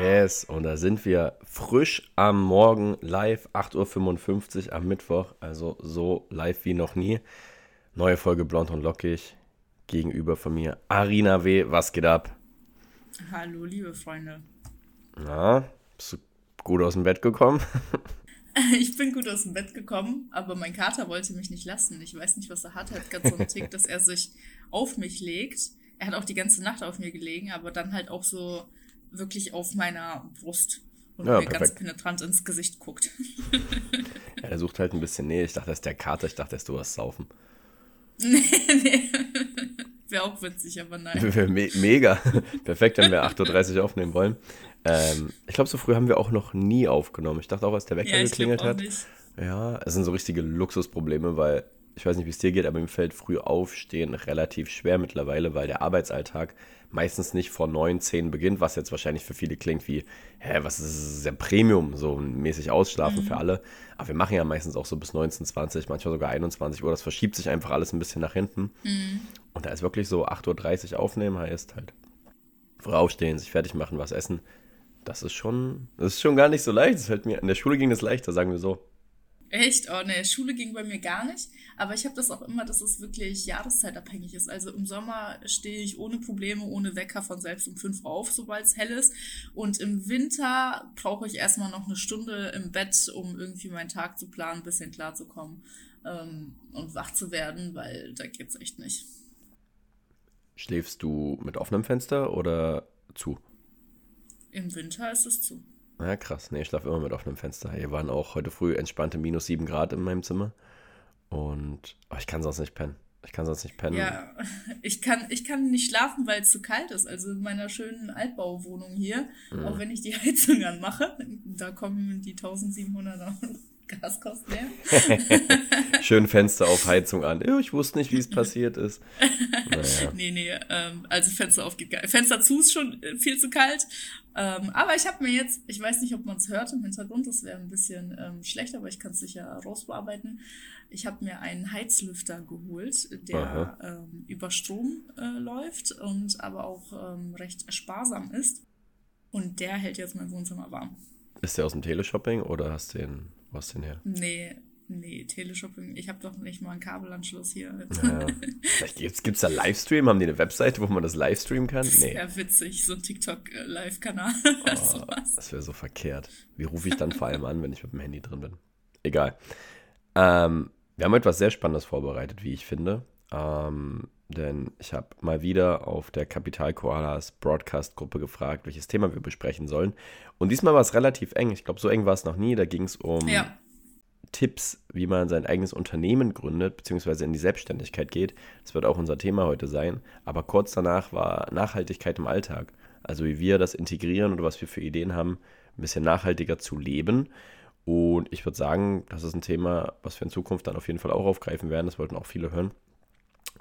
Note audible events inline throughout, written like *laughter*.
Yes, und da sind wir frisch am Morgen live, 8.55 Uhr am Mittwoch, also so live wie noch nie. Neue Folge Blond und Lockig. Gegenüber von mir Arina W. Was geht ab? Hallo, liebe Freunde. Na, bist du gut aus dem Bett gekommen? *laughs* Ich bin gut aus dem Bett gekommen, aber mein Kater wollte mich nicht lassen. Ich weiß nicht, was er hat. Er hat ganz so einen Tick, dass er sich auf mich legt. Er hat auch die ganze Nacht auf mir gelegen, aber dann halt auch so wirklich auf meiner Brust und ja, mir perfekt. ganz penetrant ins Gesicht guckt. *laughs* ja, er sucht halt ein bisschen Nähe. Ich dachte, das ist der Kater. Ich dachte, das ist du was saufen. Nee, *laughs* nee. Wäre auch witzig, aber nein. Me mega. *laughs* Perfekt, wenn wir 8.30 Uhr aufnehmen wollen. Ähm, ich glaube, so früh haben wir auch noch nie aufgenommen. Ich dachte auch, als der Wecker ja, geklingelt hat. Nicht. Ja, es sind so richtige Luxusprobleme, weil ich weiß nicht, wie es dir geht, aber mir fällt früh aufstehen relativ schwer mittlerweile, weil der Arbeitsalltag meistens nicht vor 9, 10 beginnt, was jetzt wahrscheinlich für viele klingt wie, hä, was ist das, Premium, so mäßig ausschlafen mhm. für alle. Aber wir machen ja meistens auch so bis 19, 20, manchmal sogar 21 Uhr. Das verschiebt sich einfach alles ein bisschen nach hinten. Mhm. Und da ist wirklich so 8.30 Uhr aufnehmen, heißt halt früh aufstehen, sich fertig machen, was essen. Das ist schon, das ist schon gar nicht so leicht. Das fällt mir, in der Schule ging das leichter, sagen wir so. Echt? Oh ne, Schule ging bei mir gar nicht. Aber ich habe das auch immer, dass es wirklich jahreszeitabhängig ist. Also im Sommer stehe ich ohne Probleme, ohne Wecker von selbst um fünf auf, sobald es hell ist. Und im Winter brauche ich erstmal noch eine Stunde im Bett, um irgendwie meinen Tag zu planen, ein bisschen klarzukommen ähm, und wach zu werden, weil da geht's echt nicht. Schläfst du mit offenem Fenster oder zu? Im Winter ist es zu. Ja, krass. Nee, ich schlafe immer mit offenem Fenster. Hier waren auch heute früh entspannte minus 7 Grad in meinem Zimmer. Und oh, ich kann sonst nicht pennen. Ich kann sonst nicht pennen. Ja, ich kann, ich kann nicht schlafen, weil es zu kalt ist. Also in meiner schönen Altbauwohnung hier, mhm. auch wenn ich die *laughs* Heizung anmache, da kommen die 1700 Gaskosten her. *laughs* Schön Fenster auf Heizung an. Ich wusste nicht, wie es passiert ist. Naja. *laughs* Nee, nee, ähm, also Fenster auf geht geil. Fenster zu ist schon äh, viel zu kalt. Ähm, aber ich habe mir jetzt, ich weiß nicht, ob man es hört im Hintergrund, das wäre ein bisschen ähm, schlecht, aber ich kann es sicher rausbearbeiten. Ich habe mir einen Heizlüfter geholt, der ähm, über Strom äh, läuft und aber auch ähm, recht sparsam ist. Und der hält jetzt mein Wohnzimmer warm. Ist der aus dem Teleshopping oder hast du den wo hast du den her? Nee, nee, Teleshopping. Ich habe doch nicht mal einen Kabelanschluss hier. Ja. Vielleicht gibt es da Livestream? Haben die eine Webseite, wo man das livestreamen kann? Nee. Das wäre witzig, so ein TikTok-Live-Kanal. *laughs* Oh, das wäre so verkehrt. Wie rufe ich dann vor allem an, wenn ich mit dem Handy drin bin? Egal. Ähm, wir haben etwas sehr Spannendes vorbereitet, wie ich finde. Ähm, denn ich habe mal wieder auf der Kapital Koalas Broadcast-Gruppe gefragt, welches Thema wir besprechen sollen. Und diesmal war es relativ eng. Ich glaube, so eng war es noch nie. Da ging es um ja. Tipps, wie man sein eigenes Unternehmen gründet, beziehungsweise in die Selbstständigkeit geht. Das wird auch unser Thema heute sein. Aber kurz danach war Nachhaltigkeit im Alltag. Also wie wir das integrieren oder was wir für Ideen haben, ein bisschen nachhaltiger zu leben. Und ich würde sagen, das ist ein Thema, was wir in Zukunft dann auf jeden Fall auch aufgreifen werden. Das wollten auch viele hören.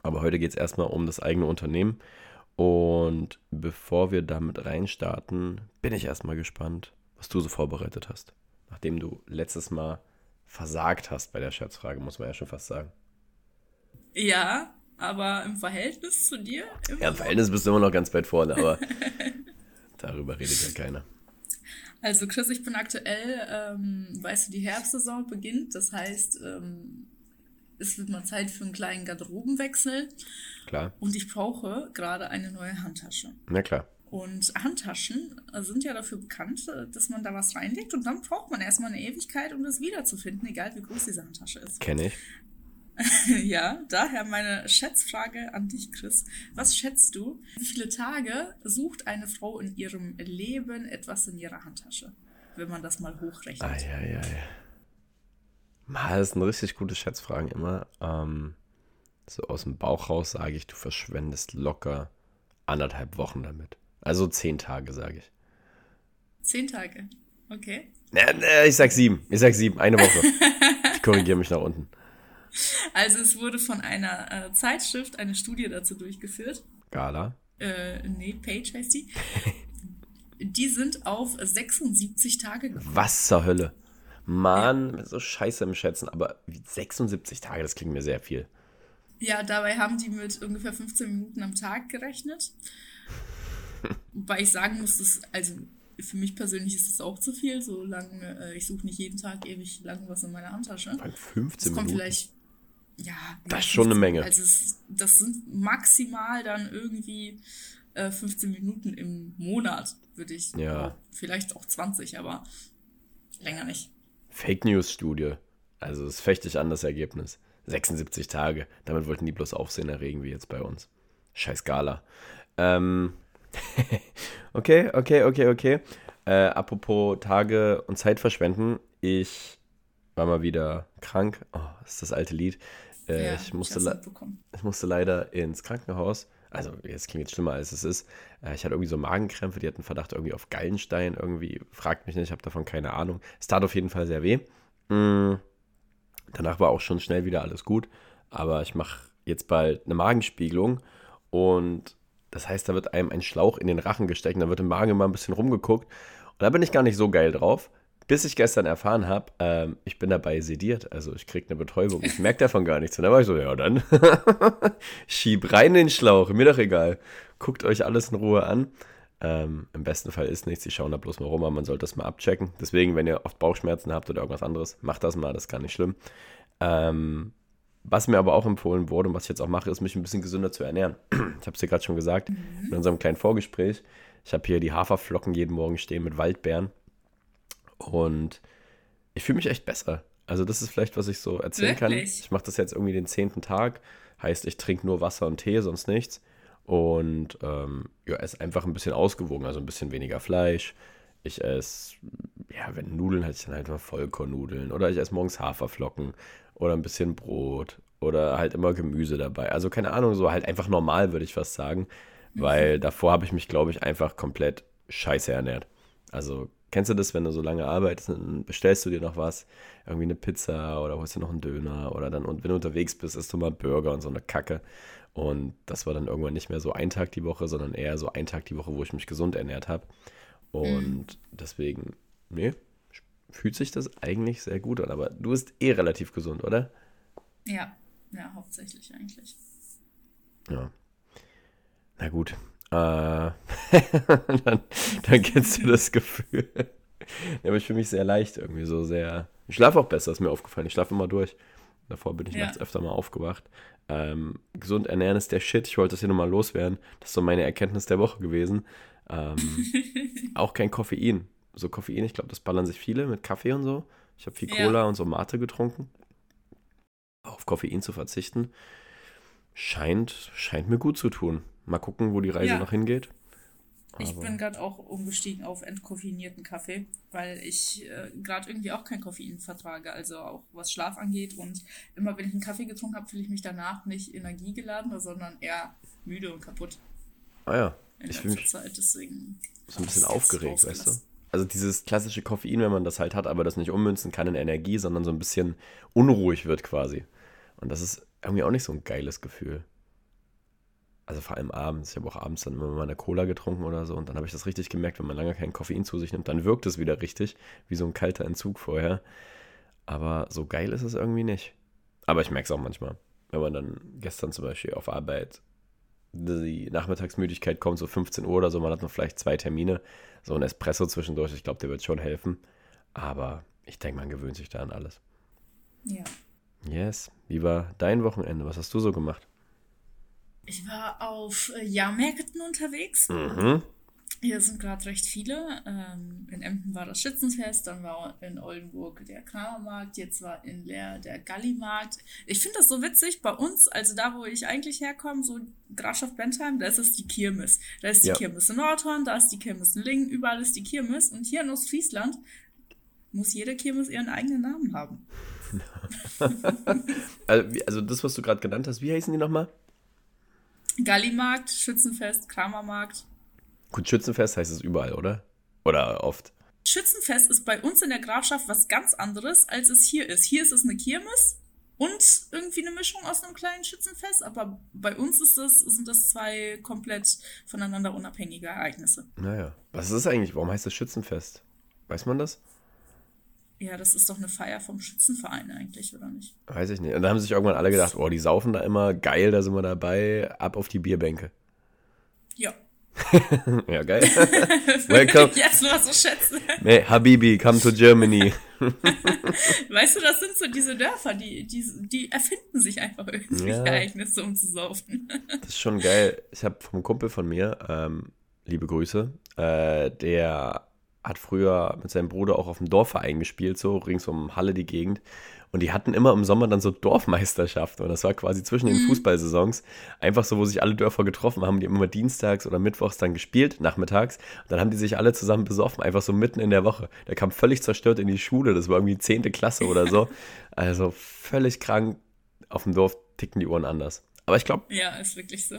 Aber heute geht es erstmal um das eigene Unternehmen. Und bevor wir damit reinstarten, bin ich erstmal gespannt, was du so vorbereitet hast. Nachdem du letztes Mal versagt hast bei der Scherzfrage, muss man ja schon fast sagen. Ja, aber im Verhältnis zu dir? Ja, im Verhältnis bist du immer noch ganz weit vorne, aber *laughs* darüber redet ja keiner. Also Chris, ich bin aktuell, ähm, weißt du, die Herbstsaison beginnt. Das heißt, ähm, es wird mal Zeit für einen kleinen Garderobenwechsel. Klar. Und ich brauche gerade eine neue Handtasche. Na klar. Und Handtaschen sind ja dafür bekannt, dass man da was reinlegt und dann braucht man erstmal eine Ewigkeit, um das wiederzufinden, egal wie groß diese Handtasche ist. Kenne ich. *laughs* ja, daher meine Schätzfrage an dich, Chris. Was schätzt du? Wie viele Tage sucht eine Frau in ihrem Leben etwas in ihrer Handtasche? Wenn man das mal hochrechnet. Ah, ja, ja, ja. Das sind richtig gute Schätzfragen immer. Ähm, so aus dem Bauch raus sage ich, du verschwendest locker anderthalb Wochen damit. Also zehn Tage, sage ich. Zehn Tage, okay. ich sag sieben. Ich sag sieben, eine Woche. *laughs* ich korrigiere mich nach unten. Also es wurde von einer äh, Zeitschrift eine Studie dazu durchgeführt. Gala? Äh, nee, Page heißt die. *laughs* die sind auf 76 Tage gekommen. Was zur Hölle? Mann, so scheiße im Schätzen, aber 76 Tage, das klingt mir sehr viel. Ja, dabei haben die mit ungefähr 15 Minuten am Tag gerechnet. Wobei ich sagen muss, dass, also für mich persönlich ist es auch zu viel, solange äh, ich suche nicht jeden Tag ewig lang was in meiner Handtasche. 15 das kommt Minuten. vielleicht ja, das ist schon eine Menge. Also es, das sind maximal dann irgendwie äh, 15 Minuten im Monat, würde ich. Ja. Vielleicht auch 20, aber länger nicht. Fake News Studie. Also es fechte ich an das Ergebnis. 76 Tage. Damit wollten die bloß Aufsehen erregen, wie jetzt bei uns. Scheiß Gala. Ähm, *laughs* okay, okay, okay, okay. Äh, apropos Tage und Zeit verschwenden. Ich war mal wieder krank. Oh, das ist das alte Lied. Äh, ja, ich, musste ich musste leider ins Krankenhaus. Also, jetzt klingt jetzt schlimmer, als es ist. Äh, ich hatte irgendwie so Magenkrämpfe, die hatten Verdacht irgendwie auf Gallenstein. Irgendwie, fragt mich nicht, ich habe davon keine Ahnung. Es tat auf jeden Fall sehr weh. Mhm. Danach war auch schon schnell wieder alles gut. Aber ich mache jetzt bald eine Magenspiegelung. Und das heißt, da wird einem ein Schlauch in den Rachen gesteckt. Da wird im Magen immer ein bisschen rumgeguckt. Und da bin ich gar nicht so geil drauf. Bis ich gestern erfahren habe, ähm, ich bin dabei sediert, also ich kriege eine Betäubung. Ich merke davon gar nichts. Und dann war ich so, ja dann, *laughs* schieb rein den Schlauch, mir doch egal. Guckt euch alles in Ruhe an. Ähm, Im besten Fall ist nichts, die schauen da bloß mal rum, aber man sollte das mal abchecken. Deswegen, wenn ihr oft Bauchschmerzen habt oder irgendwas anderes, macht das mal, das ist gar nicht schlimm. Ähm, was mir aber auch empfohlen wurde und was ich jetzt auch mache, ist, mich ein bisschen gesünder zu ernähren. *clears throat* Ich habe es dir gerade schon gesagt mhm. in unserem kleinen Vorgespräch. Ich habe hier die Haferflocken jeden Morgen stehen mit Waldbeeren. Und ich fühle mich echt besser. Also das ist vielleicht, was ich so erzählen Wirklich? kann. Ich mache das jetzt irgendwie den zehnten Tag. Heißt, ich trinke nur Wasser und Tee, sonst nichts. Und ähm, ja, esse einfach ein bisschen ausgewogen, also ein bisschen weniger Fleisch. Ich esse, ja, wenn Nudeln, hatte ich dann halt mal Vollkornnudeln. Oder ich esse morgens Haferflocken oder ein bisschen Brot. Oder halt immer Gemüse dabei. Also keine Ahnung, so halt einfach normal, würde ich fast sagen. Mhm. Weil davor habe ich mich, glaube ich, einfach komplett scheiße ernährt. Also Kennst du das, wenn du so lange arbeitest, dann bestellst du dir noch was, irgendwie eine Pizza oder holst dir noch einen Döner oder dann, und wenn du unterwegs bist, isst du mal Burger und so eine Kacke. Und das war dann irgendwann nicht mehr so ein Tag die Woche, sondern eher so ein Tag die Woche, wo ich mich gesund ernährt habe. Und mhm. deswegen, nee, fühlt sich das eigentlich sehr gut an. Aber du bist eh relativ gesund, oder? Ja, ja, hauptsächlich eigentlich. Ja. Na gut, *laughs* dann, dann kennst du das Gefühl. *laughs* ja, aber ich fühle mich sehr leicht irgendwie, so sehr. Ich schlafe auch besser, ist mir aufgefallen. Ich schlafe immer durch. Davor bin ich ja. nachts öfter mal aufgewacht. Ähm, gesund ernähren ist der Shit. Ich wollte das hier nochmal loswerden. Das ist so meine Erkenntnis der Woche gewesen. Ähm, *laughs* auch kein Koffein. So Koffein, ich glaube, das ballern sich viele mit Kaffee und so. Ich habe viel Cola ja. und so Mate getrunken. Auf Koffein zu verzichten, scheint, scheint mir gut zu tun. Mal gucken, wo die Reise ja. noch hingeht. Aber ich bin gerade auch umgestiegen auf entkoffinierten Kaffee, weil ich äh, gerade irgendwie auch kein Koffein vertrage, also auch was Schlaf angeht. Und immer wenn ich einen Kaffee getrunken habe, fühle ich mich danach nicht energiegeladen, sondern eher müde und kaputt. Ah ja, ich fühle mich Zeit, deswegen so ein bisschen aufgeregt, weißt du? Also dieses klassische Koffein, wenn man das halt hat, aber das nicht ummünzen kann in Energie, sondern so ein bisschen unruhig wird quasi. Und das ist irgendwie auch nicht so ein geiles Gefühl also vor allem abends. Ich habe auch abends dann immer mal eine Cola getrunken oder so und dann habe ich das richtig gemerkt, wenn man lange keinen Koffein zu sich nimmt, dann wirkt es wieder richtig, wie so ein kalter Entzug vorher. Aber so geil ist es irgendwie nicht. Aber ich merke es auch manchmal, wenn man dann gestern zum Beispiel auf Arbeit die Nachmittagsmüdigkeit kommt, so 15 Uhr oder so, man hat noch vielleicht zwei Termine, so ein Espresso zwischendurch, ich glaube, der wird schon helfen. Aber ich denke, man gewöhnt sich da an alles. Ja. Yes. Wie war dein Wochenende? Was hast du so gemacht? Ich war auf äh, Jahrmärkten unterwegs. Mhm. Hier sind gerade recht viele. Ähm, in Emden war das Schützenfest, dann war in Oldenburg der Kramermarkt, jetzt war in Leer der Gallimarkt. Ich finde das so witzig. Bei uns, also da, wo ich eigentlich herkomme, so Grafschaft Bentheim, da ist es die Kirmes. Da ist die ja. Kirmes in Nordhorn, da ist die Kirmes in Lingen, überall ist die Kirmes. Und hier in Ostfriesland muss jede Kirmes ihren eigenen Namen haben. *laughs* also, also das, was du gerade genannt hast, wie heißen die nochmal? Gallimarkt, Schützenfest, Kramermarkt. Gut, Schützenfest heißt es überall, oder? Oder oft? Schützenfest ist bei uns in der Grafschaft was ganz anderes, als es hier ist. Hier ist es eine Kirmes und irgendwie eine Mischung aus einem kleinen Schützenfest, aber bei uns ist das, sind das zwei komplett voneinander unabhängige Ereignisse. Naja. Was ist das eigentlich? Warum heißt das Schützenfest? Weiß man das? Ja, das ist doch eine Feier vom Schützenverein eigentlich, oder nicht? Weiß ich nicht. Und da haben sich irgendwann alle gedacht, oh, die saufen da immer, geil, da sind wir dabei, ab auf die Bierbänke. Ja. *laughs* ja, geil. *laughs* Welcome. Jetzt nur so schätzen. Nee, Habibi, come to Germany. *laughs* weißt du, das sind so diese Dörfer, die, die, die erfinden sich einfach irgendwie ja. Ereignisse, um zu saufen. das ist schon geil. Ich habe vom Kumpel von mir, ähm, liebe Grüße, äh, der hat früher mit seinem Bruder auch auf dem Dorfverein gespielt, so rings um Halle die Gegend. Und die hatten immer im Sommer dann so Dorfmeisterschaften. Und das war quasi zwischen den mhm. Fußballsaisons. Einfach so, wo sich alle Dörfer getroffen haben. Die haben immer dienstags oder mittwochs dann gespielt, nachmittags. Und dann haben die sich alle zusammen besoffen, einfach so mitten in der Woche. Der kam völlig zerstört in die Schule. Das war irgendwie 10. Klasse oder so. *laughs* Also völlig krank. Auf dem Dorf ticken die Uhren anders. Aber ich glaube. Ja, ist wirklich so.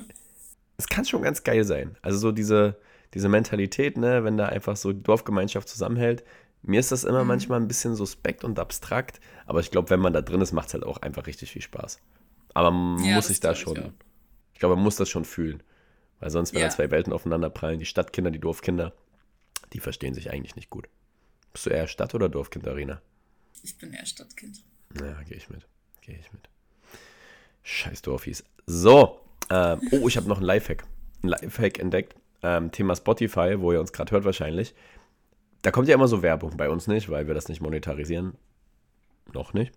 Es kann schon ganz geil sein. Also so diese, diese Mentalität, ne, wenn da einfach so die Dorfgemeinschaft zusammenhält, mir ist das immer mhm. manchmal ein bisschen suspekt und abstrakt, aber ich glaube, wenn man da drin ist, macht es halt auch einfach richtig viel Spaß. Aber man ja, muss sich da schon, ich, ich glaube, man muss das schon fühlen. Weil sonst, wenn ja. da zwei Welten aufeinander prallen, die Stadtkinder, die Dorfkinder, die verstehen sich eigentlich nicht gut. Bist du eher Stadt- oder Dorfkind, Arena? Ich bin eher Stadtkind. Ja, gehe ich mit. Gehe ich mit. Scheiß Dorfies. So, ähm, oh, ich habe noch einen Lifehack. Ein Lifehack entdeckt. Ähm, Thema Spotify, wo ihr uns gerade hört wahrscheinlich da kommt ja immer so Werbung bei uns nicht, weil wir das nicht monetarisieren. Noch nicht.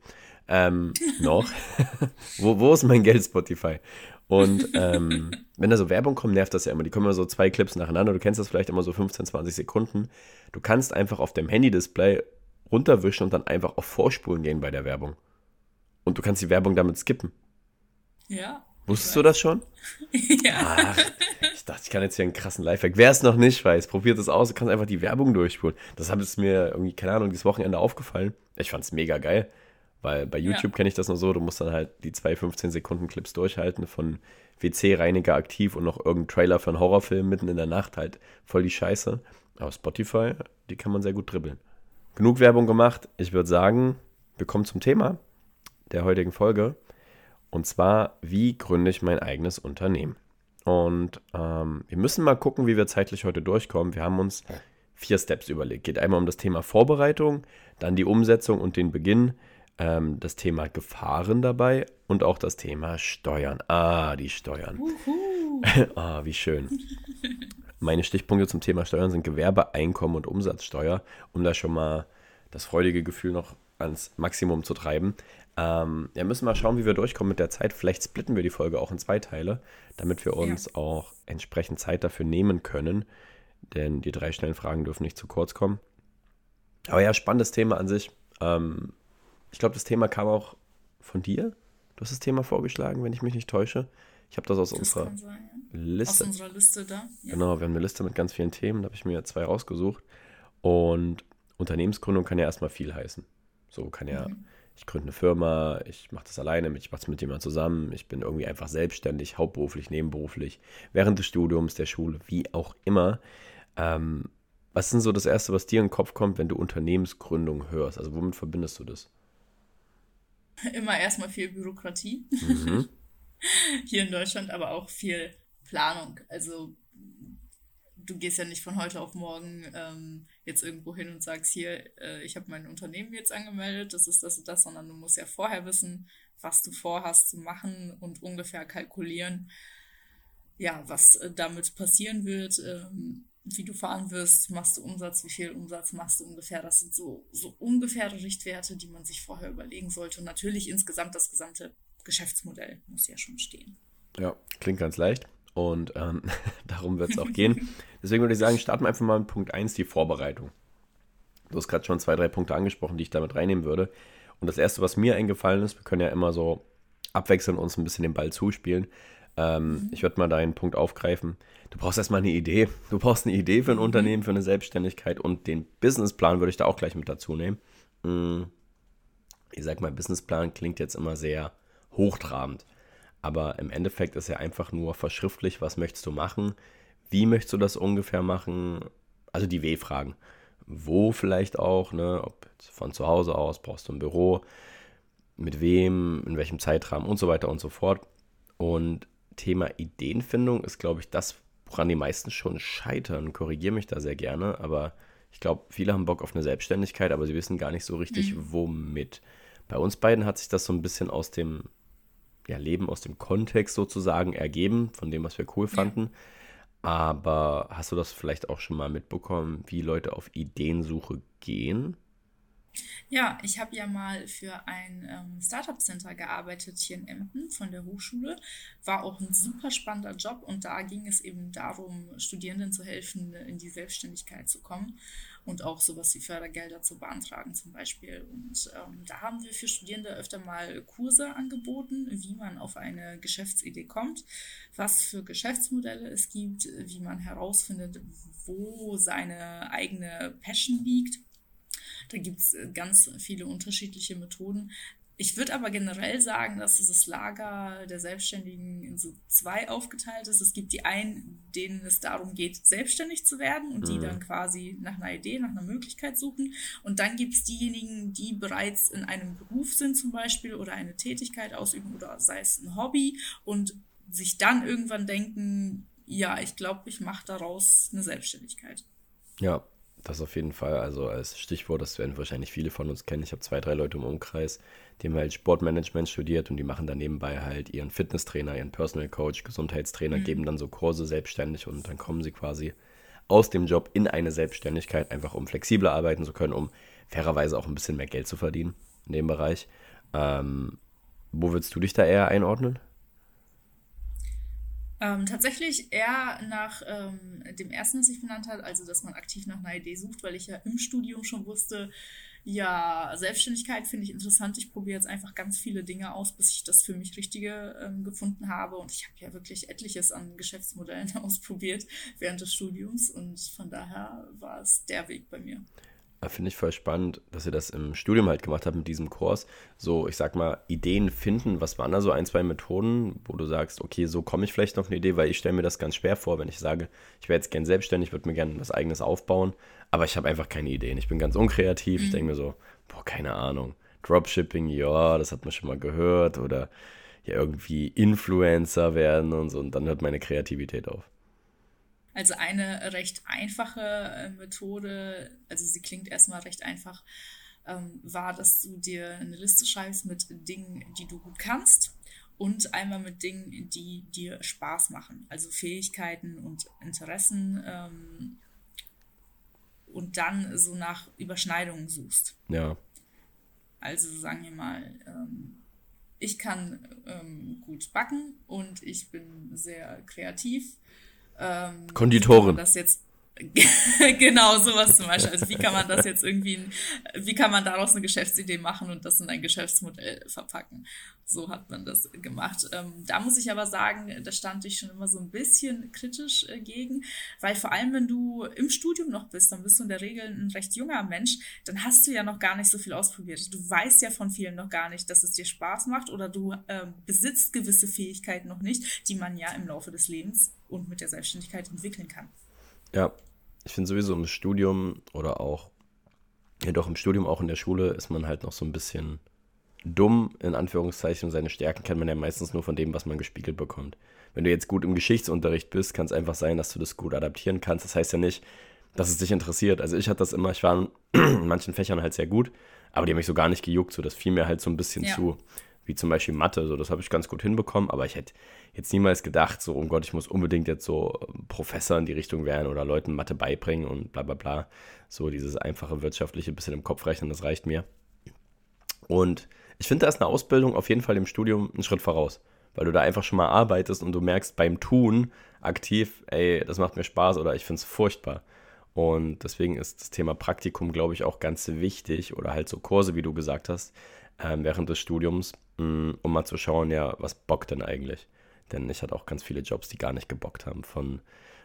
Ähm, *laughs* noch. *laughs* wo, wo ist mein Geld, Spotify? Und ähm, wenn da so Werbung kommt, nervt das ja immer. Die kommen immer so zwei Clips nacheinander. Du kennst das vielleicht immer so 15, 20 Sekunden. Du kannst einfach auf dem Handy-Display runterwischen und dann einfach auf Vorspulen gehen bei der Werbung. Und du kannst die Werbung damit skippen. Ja. Wusstest du das schon? *laughs* ja. Ach, ich dachte, ich kann jetzt hier einen krassen Lifehack. Wer es noch nicht weiß, probiert es aus. Du kannst einfach die Werbung durchspulen. Das hat es mir irgendwie, keine Ahnung, dieses Wochenende aufgefallen. Ich fand es mega geil. Weil bei YouTube ja. kenne ich das nur so, du musst dann halt die zwei 15 Sekunden Clips durchhalten von WC-Reiniger aktiv und noch irgendein Trailer für einen Horrorfilm mitten in der Nacht, halt voll die Scheiße. Aber Spotify, die kann man sehr gut dribbeln. Genug Werbung gemacht. Ich würde sagen, wir kommen zum Thema der heutigen Folge. Und zwar, wie gründe ich mein eigenes Unternehmen? Und ähm, wir müssen mal gucken, wie wir zeitlich heute durchkommen. Wir haben uns vier Steps überlegt. Geht einmal um das Thema Vorbereitung, dann die Umsetzung und den Beginn, ähm, das Thema Gefahren dabei und auch das Thema Steuern. Ah, die Steuern. *laughs* ah, wie schön. Meine Stichpunkte zum Thema Steuern sind Gewerbe, Einkommen und Umsatzsteuer, um da schon mal das freudige Gefühl noch ans Maximum zu treiben. Ähm, ja, müssen wir schauen, wie wir durchkommen mit der Zeit. Vielleicht splitten wir die Folge auch in zwei Teile, damit wir uns ja. auch entsprechend Zeit dafür nehmen können. Denn die drei schnellen Fragen dürfen nicht zu kurz kommen. Aber ja, spannendes Thema an sich. Ähm, ich glaube, das Thema kam auch von dir. Du hast das Thema vorgeschlagen, wenn ich mich nicht täusche. Ich habe das aus das unserer sein, ja. Liste. Aus unserer Liste da. Ja. Genau, wir haben eine Liste mit ganz vielen Themen. Da habe ich mir zwei rausgesucht. Und Unternehmensgründung kann ja erstmal viel heißen. So kann ja mhm ich gründe eine Firma, ich mache das alleine, ich mache es mit jemandem zusammen, ich bin irgendwie einfach selbstständig, hauptberuflich, nebenberuflich, während des Studiums, der Schule, wie auch immer. Ähm, was ist denn so das Erste, was dir in den Kopf kommt, wenn du Unternehmensgründung hörst? Also womit verbindest du das? Immer erstmal viel Bürokratie. Mhm. *laughs* Hier in Deutschland, aber auch viel Planung. Also du gehst ja nicht von heute auf morgen ähm, jetzt irgendwo hin und sagst, hier, äh, ich habe mein Unternehmen jetzt angemeldet, das ist das und das, sondern du musst ja vorher wissen, was du vorhast zu machen und ungefähr kalkulieren, ja, was äh, damit passieren wird, ähm, wie du fahren wirst, machst du Umsatz, wie viel Umsatz machst du ungefähr. Das sind so, so ungefähre Richtwerte, die man sich vorher überlegen sollte. Und natürlich insgesamt das gesamte Geschäftsmodell muss ja schon stehen. Ja, klingt ganz leicht. Und ähm, *laughs* darum wird es auch gehen. *laughs* Deswegen würde ich sagen, starten wir einfach mal mit Punkt 1, die Vorbereitung. Du hast gerade schon zwei, drei Punkte angesprochen, die ich damit reinnehmen würde. Und das erste, was mir eingefallen ist, wir können ja immer so abwechselnd uns ein bisschen den Ball zuspielen. Ähm, mhm. Ich würde mal deinen Punkt aufgreifen. Du brauchst erstmal eine Idee. Du brauchst eine Idee für ein mhm. Unternehmen, für eine Selbstständigkeit und den Businessplan würde ich da auch gleich mit dazu nehmen. Mhm. Ich sag mal, Businessplan klingt jetzt immer sehr hochtrabend. Aber im Endeffekt ist ja einfach nur verschriftlich, was möchtest du machen, wie möchtest du das ungefähr machen, also die W-Fragen. Wo vielleicht auch, ne, ob von zu Hause aus, brauchst du ein Büro, mit wem, in welchem Zeitrahmen und so weiter und so fort. Und Thema Ideenfindung ist, glaube ich, das, woran die meisten schon scheitern. Korrigiere mich da sehr gerne, aber ich glaube, viele haben Bock auf eine Selbstständigkeit, aber sie wissen gar nicht so richtig, mhm. womit. Bei uns beiden hat sich das so ein bisschen aus dem ja, Leben aus dem Kontext sozusagen ergeben, von dem, was wir cool fanden. Aber hast du das vielleicht auch schon mal mitbekommen, wie Leute auf Ideensuche gehen? Ja, ich habe ja mal für ein ähm, Startup Center gearbeitet hier in Emden von der Hochschule. War auch ein super spannender Job und da ging es eben darum, Studierenden zu helfen, in die Selbstständigkeit zu kommen und auch sowas wie Fördergelder zu beantragen zum Beispiel. Und ähm, da haben wir für Studierende öfter mal Kurse angeboten, wie man auf eine Geschäftsidee kommt, was für Geschäftsmodelle es gibt, wie man herausfindet, wo seine eigene Passion liegt da gibt es äh, ganz viele unterschiedliche Methoden. Ich würde aber generell sagen, dass das Lager der Selbstständigen in so zwei aufgeteilt ist. Es gibt die einen, denen es darum geht, selbstständig zu werden und die mhm. dann quasi nach einer Idee, nach einer Möglichkeit suchen. Und dann gibt es diejenigen, die bereits in einem Beruf sind zum Beispiel oder eine Tätigkeit ausüben oder sei es ein Hobby und sich dann irgendwann denken, ja, ich glaube, ich mache daraus eine Selbstständigkeit. Ja, das auf jeden Fall. Also als Stichwort, das werden wahrscheinlich viele von uns kennen. Ich habe zwei, drei Leute im Umkreis, die haben halt Sportmanagement studiert und die machen dann nebenbei halt ihren Fitnesstrainer, ihren Personal Coach, Gesundheitstrainer, mhm. geben dann so Kurse selbstständig und dann kommen sie quasi aus dem Job in eine Selbstständigkeit, einfach um flexibler arbeiten zu können, um fairerweise auch ein bisschen mehr Geld zu verdienen in dem Bereich. Ähm, wo würdest du dich da eher einordnen? Ähm, tatsächlich eher nach ähm, dem ersten, was ich benannt habe, also dass man aktiv nach einer Idee sucht, weil ich ja im Studium schon wusste, ja, Selbstständigkeit finde ich interessant. Ich probiere jetzt einfach ganz viele Dinge aus, bis ich das für mich Richtige ähm, gefunden habe. Und ich habe ja wirklich etliches an Geschäftsmodellen *laughs* ausprobiert während des Studiums. Und von daher war es der Weg bei mir. Finde ich voll spannend, dass ihr das im Studium halt gemacht habt mit diesem Kurs. So, ich sag mal, Ideen finden. Was waren da so ein, zwei Methoden, wo du sagst, okay, so komme ich vielleicht auf eine Idee, weil ich stelle mir das ganz schwer vor, wenn ich sage, ich wäre jetzt gern selbstständig, würde mir gerne was eigenes aufbauen, aber ich habe einfach keine Ideen. Ich bin ganz unkreativ. Mhm. Ich denke mir so, boah, keine Ahnung. Dropshipping, ja, das hat man schon mal gehört. Oder ja, irgendwie Influencer werden und so. Und dann hört meine Kreativität auf. Also eine recht einfache äh, Methode, also sie klingt erstmal recht einfach, ähm, war, dass du dir eine Liste schreibst mit Dingen, die du gut kannst und einmal mit Dingen, die dir Spaß machen, also Fähigkeiten und Interessen ähm, und dann so nach Überschneidungen suchst. Ja. Also sagen wir mal, ähm, ich kann ähm, gut backen und ich bin sehr kreativ ähm, Konditorin. Das jetzt *laughs* genau, sowas zum Beispiel. Also wie kann man das jetzt irgendwie, wie kann man daraus eine Geschäftsidee machen und das in ein Geschäftsmodell verpacken? So hat man das gemacht. Ähm, da muss ich aber sagen, da stand ich schon immer so ein bisschen kritisch äh, gegen, weil vor allem, wenn du im Studium noch bist, dann bist du in der Regel ein recht junger Mensch, dann hast du ja noch gar nicht so viel ausprobiert. Du weißt ja von vielen noch gar nicht, dass es dir Spaß macht oder du äh, besitzt gewisse Fähigkeiten noch nicht, die man ja im Laufe des Lebens und mit der Selbstständigkeit entwickeln kann. Ja, ich finde sowieso im Studium oder auch, ja doch im Studium, auch in der Schule, ist man halt noch so ein bisschen dumm, in Anführungszeichen. Seine Stärken kennt man ja meistens nur von dem, was man gespiegelt bekommt. Wenn du jetzt gut im Geschichtsunterricht bist, kann es einfach sein, dass du das gut adaptieren kannst. Das heißt ja nicht, dass es dich interessiert. Also ich hatte das immer, ich war in *clears throat* manchen Fächern halt sehr gut, aber die haben mich so gar nicht gejuckt. So, das fiel mir halt so ein bisschen ja. zu wie zum Beispiel Mathe. So, das habe ich ganz gut hinbekommen, aber ich hätte jetzt niemals gedacht, so, oh Gott, ich muss unbedingt jetzt so ähm, Professor in die Richtung werden oder Leuten Mathe beibringen und bla bla bla. So dieses einfache wirtschaftliche bisschen im Kopf rechnen, das reicht mir. Und ich finde, da ist eine Ausbildung auf jeden Fall im Studium einen Schritt voraus, weil du da einfach schon mal arbeitest und du merkst beim Tun aktiv, ey, das macht mir Spaß oder ich finde es furchtbar. Und deswegen ist das Thema Praktikum, glaube ich, auch ganz wichtig oder halt so Kurse, wie du gesagt hast, ähm, während des Studiums, um mal zu schauen, ja, was bockt denn eigentlich? Denn ich hatte auch ganz viele Jobs, die gar nicht gebockt haben, von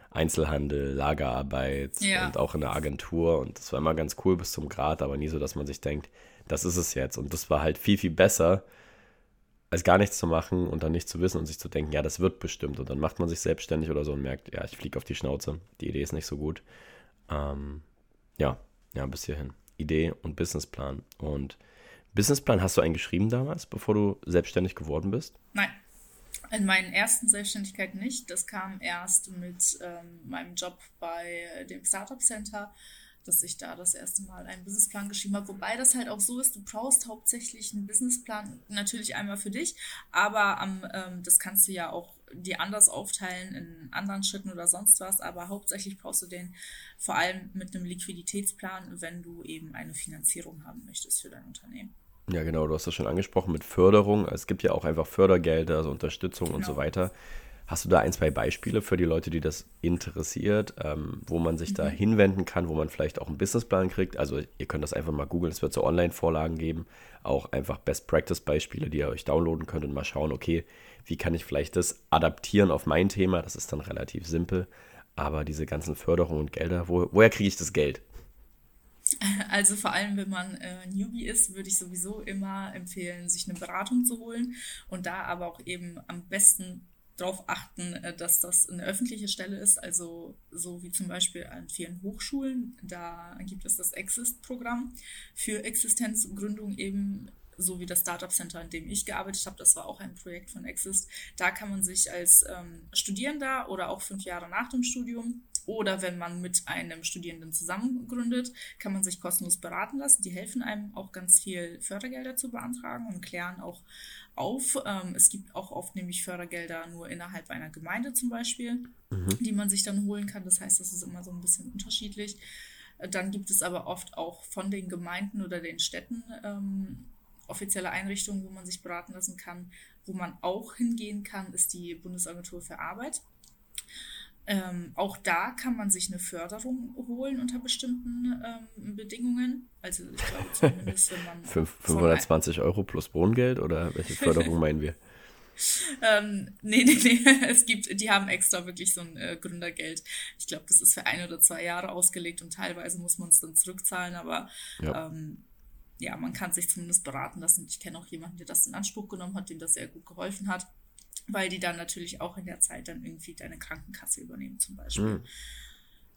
Einzelhandel, Lagerarbeit ja. und auch in der Agentur. Und das war immer ganz cool bis zum Grad, aber nie so, dass man sich denkt, das ist es jetzt. Und das war halt viel, viel besser, als gar nichts zu machen und dann nicht zu wissen und sich zu denken, ja, das wird bestimmt. Und dann macht man sich selbstständig oder so und merkt, ja, ich fliege auf die Schnauze. Die Idee ist nicht so gut. Ähm, ja, ja, bis hierhin. Idee und Businessplan. Und Businessplan hast du einen geschrieben damals, bevor du selbstständig geworden bist? Nein. In meinen ersten Selbstständigkeiten nicht. Das kam erst mit ähm, meinem Job bei dem Startup Center, dass ich da das erste Mal einen Businessplan geschrieben habe. Wobei das halt auch so ist, du brauchst hauptsächlich einen Businessplan, natürlich einmal für dich, aber am, ähm, das kannst du ja auch die anders aufteilen in anderen Schritten oder sonst was, aber hauptsächlich brauchst du den vor allem mit einem Liquiditätsplan, wenn du eben eine Finanzierung haben möchtest für dein Unternehmen. Ja, genau, du hast das schon angesprochen mit Förderung. Es gibt ja auch einfach Fördergelder, also Unterstützung genau. und so genau. weiter. Hast du da ein, zwei Beispiele für die Leute, die das interessiert, ähm, wo man sich mhm. da hinwenden kann, wo man vielleicht auch einen Businessplan kriegt? Also ihr könnt das einfach mal googeln, es wird so Online-Vorlagen geben, auch einfach Best-Practice-Beispiele, die ihr euch downloaden könnt und mal schauen, okay, wie kann ich vielleicht das adaptieren auf mein Thema? Das ist dann relativ simpel. Aber diese ganzen Förderungen und Gelder, wo, woher kriege ich das Geld? *laughs* Also vor allem, wenn man äh, Newbie ist, würde ich sowieso immer empfehlen, sich eine Beratung zu holen und da aber auch eben am besten darauf achten, äh, dass das eine öffentliche Stelle ist, also so wie zum Beispiel an vielen Hochschulen. Da gibt es das Exist-Programm für Existenzgründung eben so wie das Startup Center, in dem ich gearbeitet habe, das war auch ein Projekt von Exist. Da kann man sich als ähm, Studierender oder auch fünf Jahre nach dem Studium oder wenn man mit einem Studierenden zusammengründet, kann man sich kostenlos beraten lassen. Die helfen einem auch ganz viel Fördergelder zu beantragen und klären auch auf. Ähm, es gibt auch oft nämlich Fördergelder nur innerhalb einer Gemeinde zum Beispiel, mhm. die man sich dann holen kann. Das heißt, das ist immer so ein bisschen unterschiedlich. Dann gibt es aber oft auch von den Gemeinden oder den Städten ähm, offizielle Einrichtung, wo man sich beraten lassen kann. Wo man auch hingehen kann, ist die Bundesagentur für Arbeit. Ähm, auch da kann man sich eine Förderung holen unter bestimmten ähm, Bedingungen. Also ich glaube zumindest, wenn man... *laughs* 520 Euro plus Wohngeld oder welche *laughs* Förderung meinen wir? ähm, nee, nee, nee. *laughs* Es gibt, die haben extra wirklich so ein äh, Gründergeld. Ich glaube, das ist für ein oder zwei Jahre ausgelegt und teilweise muss man es dann zurückzahlen, aber ja. ähm, ja, man kann sich zumindest beraten lassen. Ich kenne auch jemanden, der das in Anspruch genommen hat, dem das sehr gut geholfen hat, weil die dann natürlich auch in der Zeit dann irgendwie deine Krankenkasse übernehmen zum Beispiel. Mhm.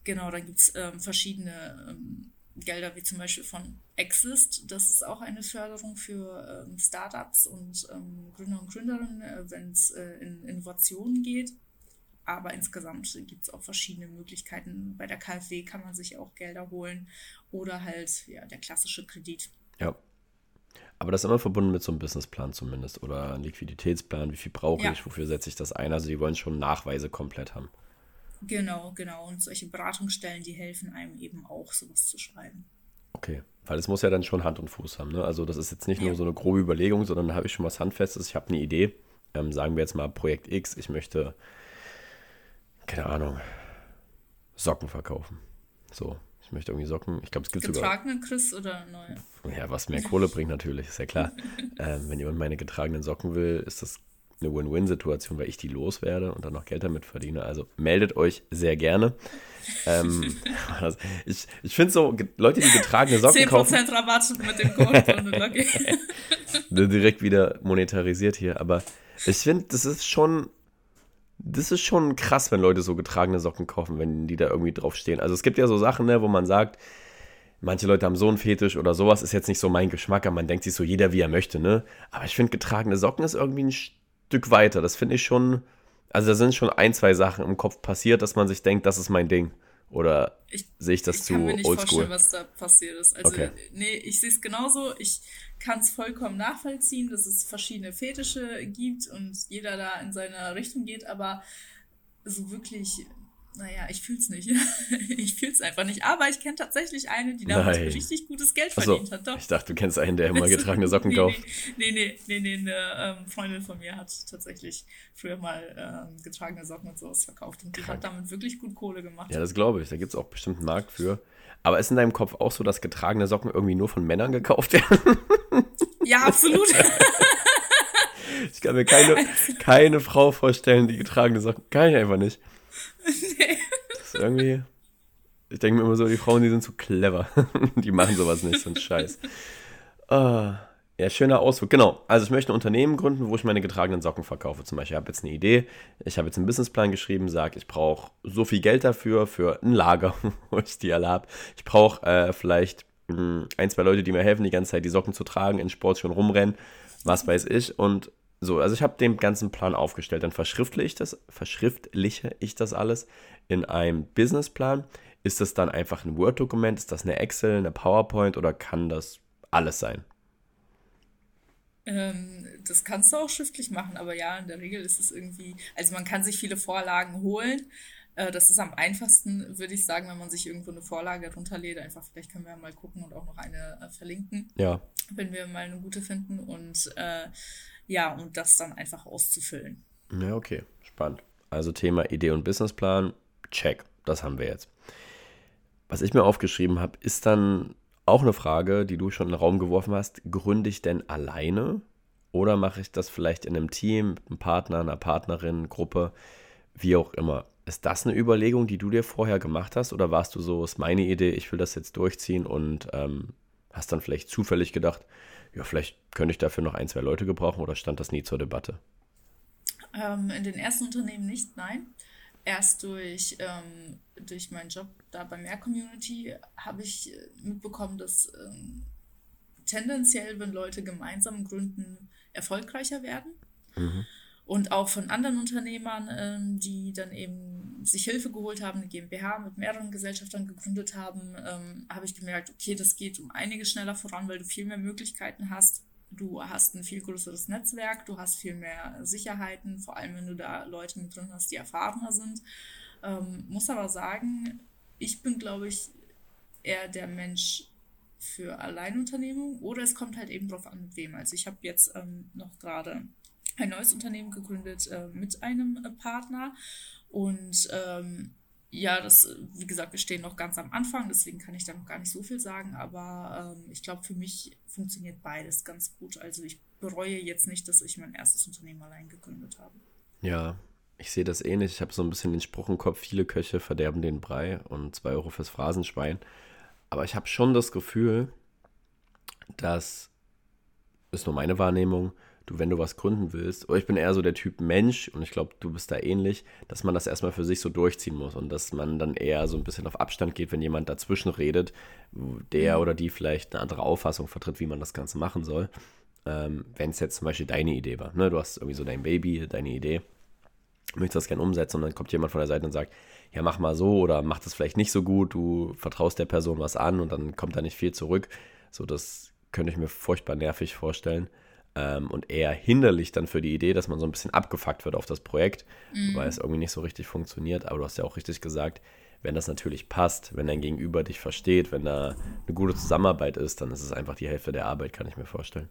Genau, dann gibt es ähm, verschiedene ähm, Gelder, wie zum Beispiel von Exist. Das ist auch eine Förderung für ähm, Startups und ähm, Gründer und Gründerinnen, äh, wenn es äh, in Innovationen geht. Aber insgesamt gibt es auch verschiedene Möglichkeiten. Bei der KfW kann man sich auch Gelder holen oder halt ja, der klassische Kredit. Ja. Aber das ist immer verbunden mit so einem Businessplan zumindest oder einem Liquiditätsplan. Wie viel brauche ja. ich? Wofür setze ich das ein? Also die wollen schon Nachweise komplett haben. Genau, genau. Und solche Beratungsstellen, die helfen einem eben auch, sowas zu schreiben. Okay, weil es muss ja dann schon Hand und Fuß haben. Ne? Also das ist jetzt nicht ja. nur so eine grobe Überlegung, sondern da habe ich schon was Handfestes. Ich habe eine Idee. Ähm, sagen wir jetzt mal Projekt X. Ich möchte, keine Ahnung, Socken verkaufen. So, ich möchte irgendwie Socken. Ich glaube, es gibt Getragene sogar. Chris oder neue? Ja, was mehr Kohle bringt natürlich, ist ja klar. *laughs* ähm, wenn jemand meine getragenen Socken will, ist das eine Win-Win-Situation, weil ich die loswerde und dann noch Geld damit verdiene. Also meldet euch sehr gerne. ähm, *laughs* ich ich finde so, Leute, die getragene Socken 10% kaufen. 10% Rabatt mit dem Code. *laughs* Direkt wieder monetarisiert hier. Aber ich finde, das ist schon das ist schon krass, wenn Leute so getragene Socken kaufen, wenn die da irgendwie draufstehen. Also es gibt ja so Sachen, ne, wo man sagt, manche Leute haben so einen Fetisch oder sowas, ist jetzt nicht so mein Geschmack, aber man denkt sich so, jeder wie er möchte, ne? Aber ich finde, getragene Socken ist irgendwie ein Stück weiter. Das finde ich schon, also da sind schon ein, zwei Sachen im Kopf passiert, dass man sich denkt, das ist mein Ding. Oder sehe ich das ich zu oldschool? Ich kann mir nicht vorstellen, was da passiert ist. Also, okay. nee, ich sehe es genauso. Ich kann es vollkommen nachvollziehen, dass es verschiedene Fetische gibt und jeder da in seine Richtung geht, aber so wirklich naja, ich fühl's nicht. *laughs* ich fühl's einfach nicht. Aber ich kenne tatsächlich eine, die damit Nein. richtig gutes Geld so, verdient hat. Doch. Ich dachte, du kennst einen, der *laughs* immer getragene Socken nee, kauft. Nee, nee, nee, nee, eine ähm, Freundin von mir hat tatsächlich früher mal ähm, getragene Socken und sowas verkauft. Und die Krank. hat damit wirklich gut Kohle gemacht. Ja, das glaube ich. Da gibt es auch bestimmt einen Markt für. Aber ist in deinem Kopf auch so, dass getragene Socken irgendwie nur von Männern gekauft werden? *laughs* Ja, absolut. *laughs* ich kann mir keine, keine Frau vorstellen, die getragene Socken. Kann ich einfach nicht. Nee. Das ist irgendwie. Ich denke mir immer so, die Frauen, die sind zu clever. *laughs* die machen sowas nicht, so ein Scheiß. Ah, ja, schöner Ausflug. Genau. Also ich möchte ein Unternehmen gründen, wo ich meine getragenen Socken verkaufe. Zum Beispiel, ich habe jetzt eine Idee. Ich habe jetzt einen Businessplan geschrieben, sage, ich brauche so viel Geld dafür, für ein Lager, *laughs* wo ich die alle habe. Ich brauche äh, vielleicht mh, hm, ein, zwei Leute, die mir helfen, die ganze Zeit die Socken zu tragen, in Sport schon rumrennen, was weiß ich. Und so, also ich habe den ganzen Plan aufgestellt. Dann verschriftliche ich das, verschriftliche ich das alles in einem Businessplan. Ist das dann einfach ein Word-Dokument? Ist das eine Excel, eine PowerPoint oder kann das alles sein? Ähm, das kannst du auch schriftlich machen, aber ja, in der Regel ist es irgendwie, also man kann sich viele Vorlagen holen. Äh, das ist am einfachsten, würde ich sagen, wenn man sich irgendwo eine Vorlage runterlädt. Einfach, vielleicht können wir mal gucken und auch noch eine äh, verlinken. Ja. Wenn wir mal eine gute finden und äh, ja, und das dann einfach auszufüllen. Ja, okay, spannend. Also Thema Idee und Businessplan, check, das haben wir jetzt. Was ich mir aufgeschrieben habe, ist dann auch eine Frage, die du schon in den Raum geworfen hast. Gründe ich denn alleine oder mache ich das vielleicht in einem Team, mit einem Partner, einer Partnerin, Gruppe, wie auch immer? Ist das eine Überlegung, die du dir vorher gemacht hast oder warst du so, ist meine Idee, ich will das jetzt durchziehen und ähm, hast dann vielleicht zufällig gedacht, ja, vielleicht könnte ich dafür noch ein, zwei Leute gebrauchen oder stand das nie zur Debatte? Ähm, in den ersten Unternehmen nicht, nein erst durch, ähm, durch meinen Job da bei Mehr Community habe ich äh, mitbekommen, dass ähm, tendenziell, wenn Leute gemeinsam gründen, erfolgreicher werden. Mhm. Und auch von anderen Unternehmern, ähm, die dann eben sich Hilfe geholt haben, eine GmbH mit mehreren Gesellschaftern gegründet haben, ähm, habe ich gemerkt, okay, das geht um einiges schneller voran, weil du viel mehr Möglichkeiten hast, du hast ein viel größeres Netzwerk, du hast viel mehr Sicherheiten, vor allem wenn du da Leute mit drin hast, die erfahrener sind. Ähm, muss aber sagen, ich bin, glaube ich, eher der Mensch für Alleinunternehmung oder es kommt halt eben drauf an, mit wem. Also ich habe jetzt ähm, noch gerade ein neues Unternehmen gegründet äh, mit einem äh, Partner und ähm, ja, das, wie gesagt, wir stehen noch ganz am Anfang, deswegen kann ich da noch gar nicht so viel sagen, aber ähm, ich glaube, für mich funktioniert beides ganz gut. Also ich bereue jetzt nicht, dass ich mein erstes Unternehmen allein gegründet habe. Ja, ich sehe das ähnlich. Ich habe so ein bisschen den Spruch im Kopf, viele Köche verderben den Brei und zwei Euro fürs Phrasenschwein. Aber ich habe schon das Gefühl, dass, ist nur meine Wahrnehmung, du, wenn du was gründen willst, oder ich bin eher so der Typ Mensch und ich glaube, du bist da ähnlich, dass man das erstmal für sich so durchziehen muss und dass man dann eher so ein bisschen auf Abstand geht, wenn jemand dazwischen redet, der mhm. oder die vielleicht eine andere Auffassung vertritt, wie man das Ganze machen soll. Ähm, wenn es jetzt zum Beispiel deine Idee war, ne? du hast irgendwie so dein Baby, deine Idee, möchtest das gerne umsetzen und dann kommt jemand von der Seite und sagt, ja, mach mal so oder mach das vielleicht nicht so gut, du vertraust der Person was an und dann kommt da nicht viel zurück. So, das könnte ich mir furchtbar nervig vorstellen ähm, und eher hinderlich dann für die Idee, dass man so ein bisschen abgefuckt wird auf das Projekt, mhm. weil es irgendwie nicht so richtig funktioniert. Aber du hast ja auch richtig gesagt, wenn das natürlich passt, wenn dein Gegenüber dich versteht, wenn da eine gute Zusammenarbeit ist, dann ist es einfach die Hälfte der Arbeit, kann ich mir vorstellen.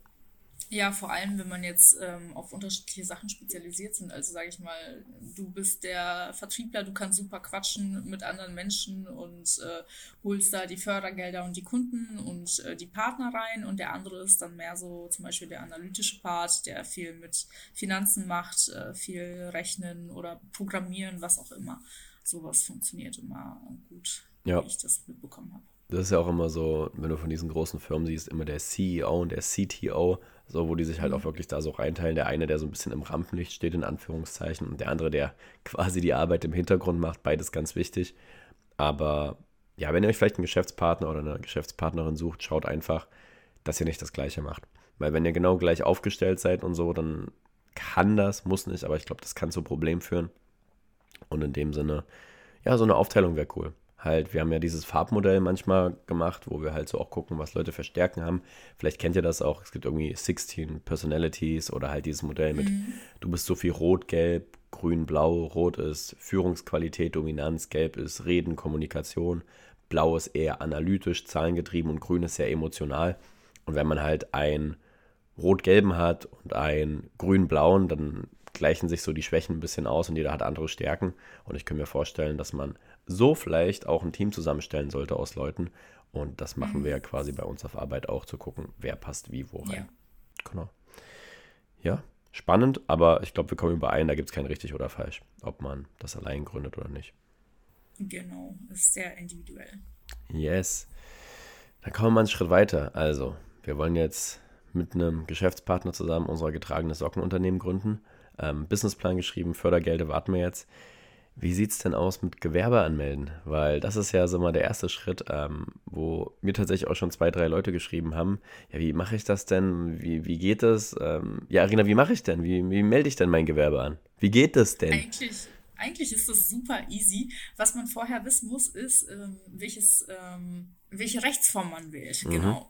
Ja, vor allem, wenn man jetzt ähm, auf unterschiedliche Sachen spezialisiert sind. Also sage ich mal, du bist der Vertriebler, du kannst super quatschen mit anderen Menschen und äh, holst da die Fördergelder und die Kunden und äh, die Partner rein und der andere ist dann mehr so zum Beispiel der analytische Part, der viel mit Finanzen macht, äh, viel rechnen oder programmieren, was auch immer. Sowas funktioniert immer gut, ja. wie ich das mitbekommen habe. Das ist ja auch immer so, wenn du von diesen großen Firmen siehst, immer der CEO und der CTO so, wo die sich halt auch mhm. wirklich da so reinteilen. Der eine, der so ein bisschen im Rampenlicht steht, in Anführungszeichen, und der andere, der *laughs* quasi die Arbeit im Hintergrund macht. Beides ganz wichtig. Aber ja, wenn ihr euch vielleicht einen Geschäftspartner oder eine Geschäftspartnerin sucht, schaut einfach, dass ihr nicht das Gleiche macht. Weil wenn ihr genau gleich aufgestellt seid und so, dann kann das, muss nicht, aber ich glaube, das kann zu Problemen führen. Und in dem Sinne, ja, so eine Aufteilung wäre cool halt, wir haben ja dieses Farbmodell manchmal gemacht, wo wir halt so auch gucken, was Leute für Stärken haben. Vielleicht kennt ihr das auch, es gibt irgendwie 16 Personalities oder halt dieses Modell mit, mhm. du bist so viel rot, gelb, grün, blau, rot ist Führungsqualität, Dominanz, gelb ist Reden, Kommunikation, blau ist eher analytisch, zahlengetrieben und grün ist sehr emotional. Und wenn man halt ein rot-gelben hat und ein grün-blauen, dann gleichen sich so die Schwächen ein bisschen aus und jeder hat andere Stärken. Und ich kann mir vorstellen, dass man so vielleicht auch ein Team zusammenstellen sollte aus Leuten. Und das machen mhm. wir ja quasi bei uns auf Arbeit auch, zu gucken, wer passt wie wo rein. Ja. Genau. Ja, spannend, aber ich glaube, wir kommen überein, da gibt es kein richtig oder falsch, ob man das allein gründet oder nicht. Genau, ist sehr individuell. Yes. Dann kommen wir mal einen Schritt weiter. Also, wir wollen jetzt mit einem Geschäftspartner zusammen unser getragenes Sockenunternehmen gründen. Ähm, Businessplan geschrieben, Fördergelder warten wir jetzt. Wie sieht es denn aus mit Gewerbe anmelden? Weil das ist ja so mal der erste Schritt, ähm, wo mir tatsächlich auch schon zwei, drei Leute geschrieben haben. Ja, wie mache ich das denn? Wie, wie geht das? Ähm, ja, Arina, wie mache ich denn? Wie, wie melde ich denn mein Gewerbe an? Wie geht das denn? Eigentlich, eigentlich ist das super easy. Was man vorher wissen muss, ist, ähm, welches, ähm, welche Rechtsform man wählt. Mhm. Genau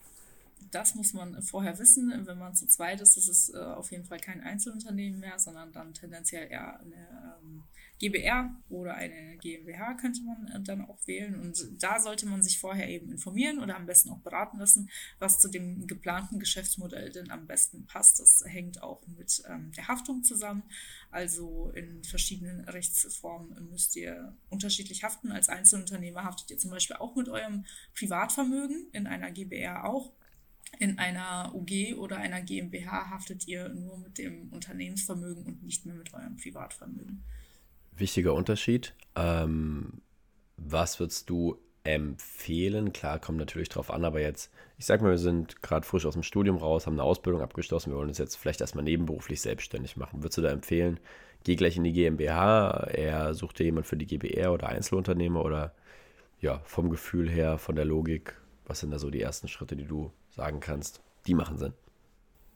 das muss man vorher wissen. Wenn man zu zweit ist, ist es äh, auf jeden Fall kein Einzelunternehmen mehr, sondern dann tendenziell eher eine ähm, GBR oder eine GmbH könnte man äh, dann auch wählen. Und da sollte man sich vorher eben informieren oder am besten auch beraten lassen, was zu dem geplanten Geschäftsmodell denn am besten passt. Das hängt auch mit ähm, der Haftung zusammen. Also in verschiedenen Rechtsformen müsst ihr unterschiedlich haften. Als Einzelunternehmer haftet ihr zum Beispiel auch mit eurem Privatvermögen, in einer GBR auch. In einer UG oder einer GmbH haftet ihr nur mit dem Unternehmensvermögen und nicht mehr mit eurem Privatvermögen wichtiger Unterschied. Ähm, was würdest du empfehlen? Klar, kommt natürlich drauf an, aber jetzt, ich sag mal, wir sind gerade frisch aus dem Studium raus, haben eine Ausbildung abgeschlossen, wir wollen uns jetzt vielleicht erstmal nebenberuflich selbstständig machen. Würdest du da empfehlen, geh gleich in die GmbH, er sucht dir jemand für die GBR oder Einzelunternehmer oder ja, vom Gefühl her, von der Logik, was sind da so die ersten Schritte, die du sagen kannst, die machen Sinn?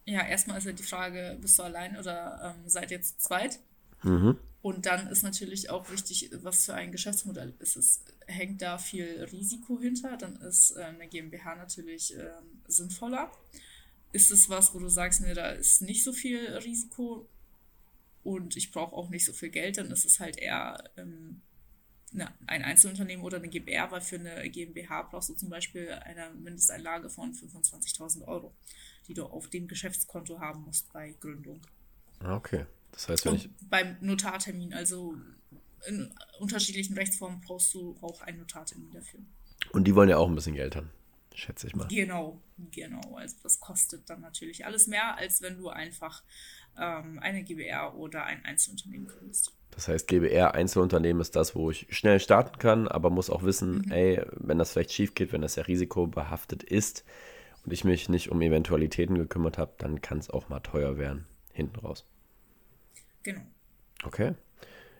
Ja, erstmal ist ja die Frage, bist du allein oder ähm, seid ihr zu zweit? Mhm. Und dann ist natürlich auch wichtig, was für ein Geschäftsmodell ist es. Hängt da viel Risiko hinter, dann ist äh, eine GmbH natürlich äh, sinnvoller. Ist es was, wo du sagst, mir, da ist nicht so viel Risiko und ich brauche auch nicht so viel Geld, dann ist es halt eher ähm, eine, ein Einzelunternehmen oder eine GbR, weil für eine GmbH brauchst du zum Beispiel eine Mindesteinlage von 25.000 Euro, die du auf dem Geschäftskonto haben musst bei Gründung. Okay. Das heißt, wenn ich. Beim Notartermin, also in unterschiedlichen Rechtsformen brauchst du auch einen Notartermin dafür. Und die wollen ja auch ein bisschen Geld haben, schätze ich mal. Genau, genau. Also das kostet dann natürlich alles mehr, als wenn du einfach ähm, eine GBR oder ein Einzelunternehmen gründest. Das heißt, GBR Einzelunternehmen ist das, wo ich schnell starten kann, aber muss auch wissen, mhm. ey, wenn das vielleicht schief geht, wenn das ja risikobehaftet ist und ich mich nicht um Eventualitäten gekümmert habe, dann kann es auch mal teuer werden, hinten raus. Genau. Okay.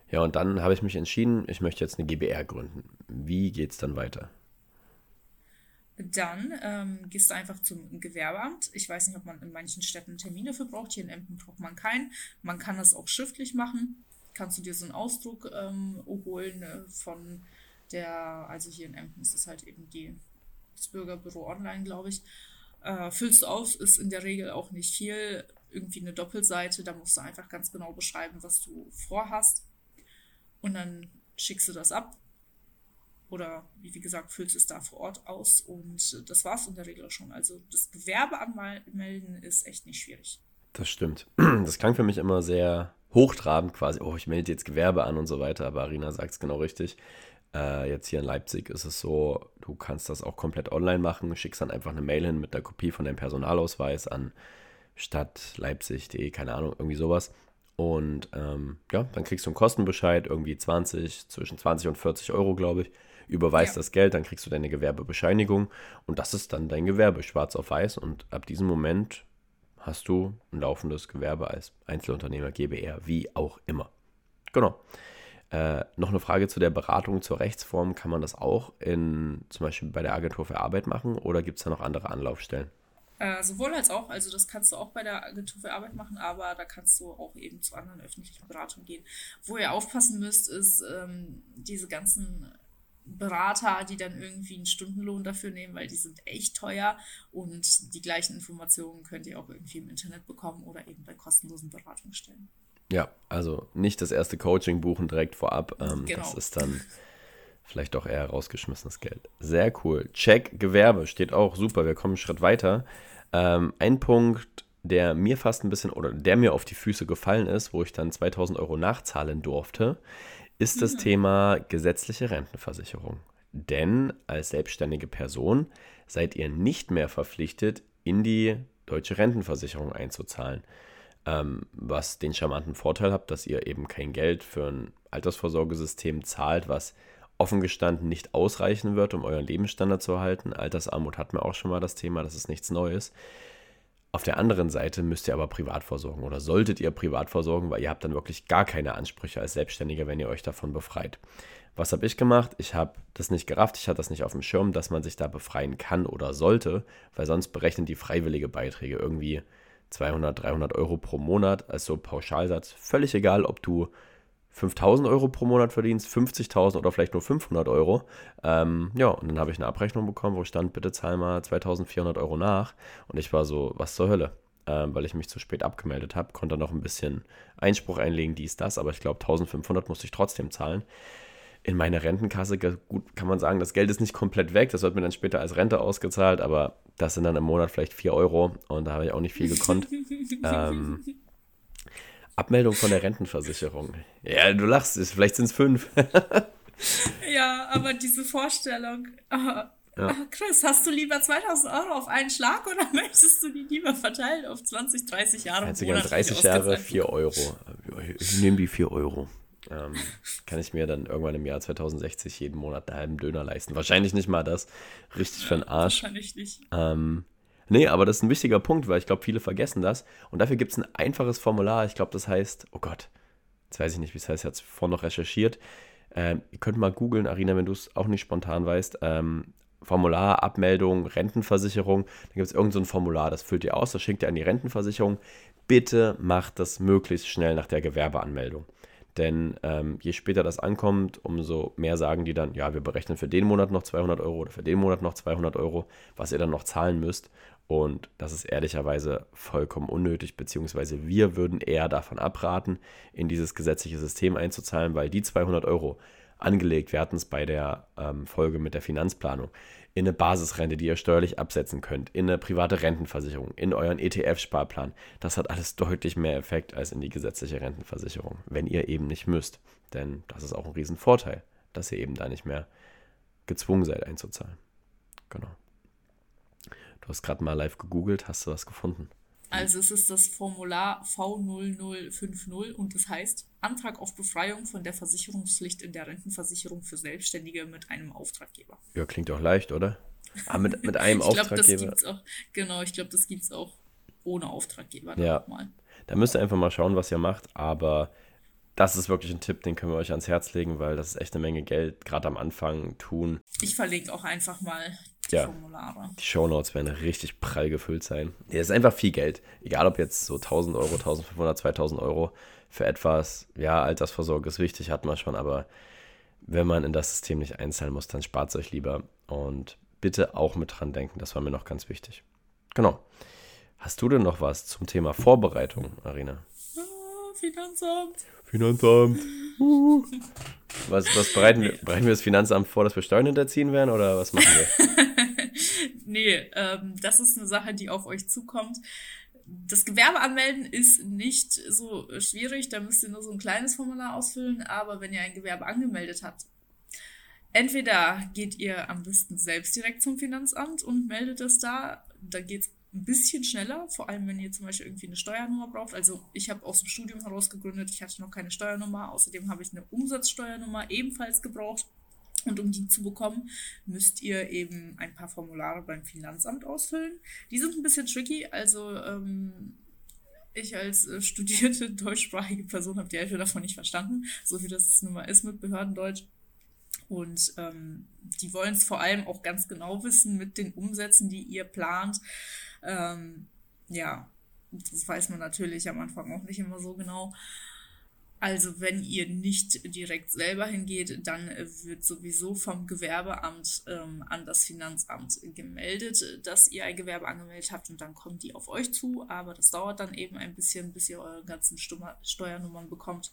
Ja, und dann habe ich mich entschieden, ich möchte jetzt eine GBR gründen. Wie geht es dann weiter? Dann ähm, gehst du einfach zum Gewerbeamt. Ich weiß nicht, ob man in manchen Städten Termine für braucht. Hier in Emden braucht man keinen. Man kann das auch schriftlich machen. Kannst du dir so einen Ausdruck ähm, holen äh, von der, also hier in Emden ist es halt eben die, das Bürgerbüro online, glaube ich. Äh, füllst du aus, ist in der Regel auch nicht viel irgendwie eine Doppelseite, da musst du einfach ganz genau beschreiben, was du vorhast. Und dann schickst du das ab. Oder wie gesagt, füllst es da vor Ort aus. Und das war es in der Regel schon. Also das Gewerbe anmelden ist echt nicht schwierig. Das stimmt. *clears throat* Das klang für mich immer sehr hochtrabend quasi. Oh, ich melde jetzt Gewerbe an und so weiter. Aber Arina sagt es genau richtig. Äh, jetzt hier in Leipzig ist es so, du kannst das auch komplett online machen. Schickst dann einfach eine Mail hin mit der Kopie von deinem Personalausweis an Stadt Leipzig.de, keine Ahnung, irgendwie sowas. Und ähm, ja, dann kriegst du einen Kostenbescheid, irgendwie 20, zwischen 20 und 40 Euro, glaube ich. Überweist ja. das Geld, dann kriegst du deine Gewerbebescheinigung und das ist dann dein Gewerbe, schwarz auf weiß. Und ab diesem Moment hast du ein laufendes Gewerbe als Einzelunternehmer, GBR, wie auch immer. Genau. Äh, noch eine Frage zu der Beratung zur Rechtsform. Kann man das auch in, zum Beispiel bei der Agentur für Arbeit machen oder gibt es da noch andere Anlaufstellen? Äh, sowohl als auch, also das kannst du auch bei der Agentur für Arbeit machen, aber da kannst du auch eben zu anderen öffentlichen Beratungen gehen. Wo ihr aufpassen müsst, ist ähm, diese ganzen Berater, die dann irgendwie einen Stundenlohn dafür nehmen, weil die sind echt teuer und die gleichen Informationen könnt ihr auch irgendwie im Internet bekommen oder eben bei kostenlosen Beratungsstellen. Ja, also nicht das erste Coaching buchen direkt vorab. Ähm, genau. Das ist dann *laughs* vielleicht doch eher rausgeschmissenes Geld. Sehr cool. Check Gewerbe steht auch super. Wir kommen einen Schritt weiter. Ähm, ein Punkt, der mir fast ein bisschen oder der mir auf die Füße gefallen ist, wo ich dann 2000 Euro nachzahlen durfte, ist das mhm. Thema gesetzliche Rentenversicherung. Denn als selbstständige Person seid ihr nicht mehr verpflichtet, in die deutsche Rentenversicherung einzuzahlen. Ähm, was den charmanten Vorteil hat, dass ihr eben kein Geld für ein Altersvorsorgesystem zahlt, was offen gestanden nicht ausreichen wird, um euren Lebensstandard zu erhalten. Altersarmut hatten wir auch schon mal das Thema, das ist nichts Neues. Auf der anderen Seite müsst ihr aber privat versorgen oder solltet ihr privat versorgen, weil ihr habt dann wirklich gar keine Ansprüche als Selbstständiger, wenn ihr euch davon befreit. Was habe ich gemacht? Ich habe das nicht gerafft, ich hatte das nicht auf dem Schirm, dass man sich da befreien kann oder sollte, weil sonst berechnen die freiwillige Beiträge irgendwie 200, 300 Euro pro Monat als so Pauschalsatz. Völlig egal, ob du 5000 Euro pro Monat verdienst, 50.000 oder vielleicht nur 500 Euro. Ähm, ja, und dann habe ich eine Abrechnung bekommen, wo stand, bitte zahl mal 2400 Euro nach. Und ich war so, was zur Hölle? Ähm, weil ich mich zu spät abgemeldet habe, konnte noch ein bisschen Einspruch einlegen, dies, das, aber ich glaube 1500 musste ich trotzdem zahlen. In meine Rentenkasse, gut, kann man sagen, das Geld ist nicht komplett weg, das wird mir dann später als Rente ausgezahlt, aber das sind dann im Monat vielleicht 4 Euro und da habe ich auch nicht viel gekonnt. *laughs* ähm, Abmeldung von der Rentenversicherung. Ja, du lachst, vielleicht sind es fünf. *laughs* ja, aber diese Vorstellung. Oh, ja. Chris, hast du lieber 2000 Euro auf einen Schlag oder *laughs* möchtest du die lieber verteilen auf 20, 30 Jahre? Gerne 30 Jahre 4 Euro. Ich nehme die 4 Euro. Ähm, kann ich mir dann irgendwann im Jahr 2060 jeden Monat einen halben Döner leisten. Wahrscheinlich nicht mal das. Richtig ja, für den Arsch. Wahrscheinlich nicht. Ähm, Nee, aber das ist ein wichtiger Punkt, weil ich glaube, viele vergessen das. Und dafür gibt es ein einfaches Formular. Ich glaube, das heißt, oh Gott, jetzt weiß ich nicht, wie es heißt, ich habe es vorhin noch recherchiert. Ähm, ihr könnt mal googeln, Arina, wenn du es auch nicht spontan weißt. Ähm, Formular, Abmeldung, Rentenversicherung. Da gibt es irgendein so Formular, das füllt ihr aus, das schickt ihr an die Rentenversicherung. Bitte macht das möglichst schnell nach der Gewerbeanmeldung. Denn ähm, je später das ankommt, umso mehr sagen die dann, ja, wir berechnen für den Monat noch 200 Euro oder für den Monat noch 200 Euro, was ihr dann noch zahlen müsst. Und das ist ehrlicherweise vollkommen unnötig, beziehungsweise wir würden eher davon abraten, in dieses gesetzliche System einzuzahlen, weil die 200 Euro angelegt, hatten es bei der ähm, Folge mit der Finanzplanung, in eine Basisrente, die ihr steuerlich absetzen könnt, in eine private Rentenversicherung, in euren ETF-Sparplan. Das hat alles deutlich mehr Effekt als in die gesetzliche Rentenversicherung, wenn ihr eben nicht müsst. Denn das ist auch ein Riesenvorteil, dass ihr eben da nicht mehr gezwungen seid einzuzahlen. Genau. Du hast gerade mal live gegoogelt, hast du was gefunden? Also es ist das Formular V0050 und das heißt Antrag auf Befreiung von der Versicherungspflicht in der Rentenversicherung für Selbstständige mit einem Auftraggeber. Ja, klingt doch leicht, oder? Ah, mit, mit einem *laughs* ich glaub, Auftraggeber. Das gibt's auch, genau, ich glaube, das gibt es auch ohne Auftraggeber. Ja, mal. da müsst ihr einfach mal schauen, was ihr macht, aber das ist wirklich ein Tipp, den können wir euch ans Herz legen, weil das ist echt eine Menge Geld, gerade am Anfang tun. Ich verlinke auch einfach mal ja, Formulare. Die Shownotes werden richtig prall gefüllt sein. Es ist einfach viel Geld. Egal ob jetzt so 1000 Euro, 1500, 2000 Euro für etwas. Ja, Altersvorsorge ist wichtig, hat man schon, aber wenn man in das System nicht einzahlen muss, dann spart es euch lieber. Und bitte auch mit dran denken, das war mir noch ganz wichtig. Genau. Hast du denn noch was zum Thema Vorbereitung, Arina? Oh, Finanzamt. Finanzamt. Uh. Was, was bereiten, wir, bereiten wir das Finanzamt vor, dass wir Steuern hinterziehen werden oder was machen wir? *laughs* nee, ähm, das ist eine Sache, die auf euch zukommt. Das Gewerbe anmelden ist nicht so schwierig, da müsst ihr nur so ein kleines Formular ausfüllen, aber wenn ihr ein Gewerbe angemeldet habt, entweder geht ihr am besten selbst direkt zum Finanzamt und meldet es da, da geht es ein bisschen schneller, vor allem wenn ihr zum Beispiel irgendwie eine Steuernummer braucht. Also ich habe aus dem Studium heraus gegründet, ich hatte noch keine Steuernummer, außerdem habe ich eine Umsatzsteuernummer ebenfalls gebraucht. Und um die zu bekommen, müsst ihr eben ein paar Formulare beim Finanzamt ausfüllen. Die sind ein bisschen tricky, also ähm, ich als äh, studierte *laughs* deutschsprachige Person habe die Hälfte davon nicht verstanden, so wie das nun mal ist mit Behördendeutsch. Und ähm, die wollen es vor allem auch ganz genau wissen mit den Umsätzen, die ihr plant. Ähm, ja, das weiß man natürlich am Anfang auch nicht immer so genau. Also wenn ihr nicht direkt selber hingeht, dann wird sowieso vom Gewerbeamt ähm, an das Finanzamt gemeldet, dass ihr ein Gewerbe angemeldet habt und dann kommen die auf euch zu. Aber das dauert dann eben ein bisschen, bis ihr eure ganzen Steuernummern bekommt.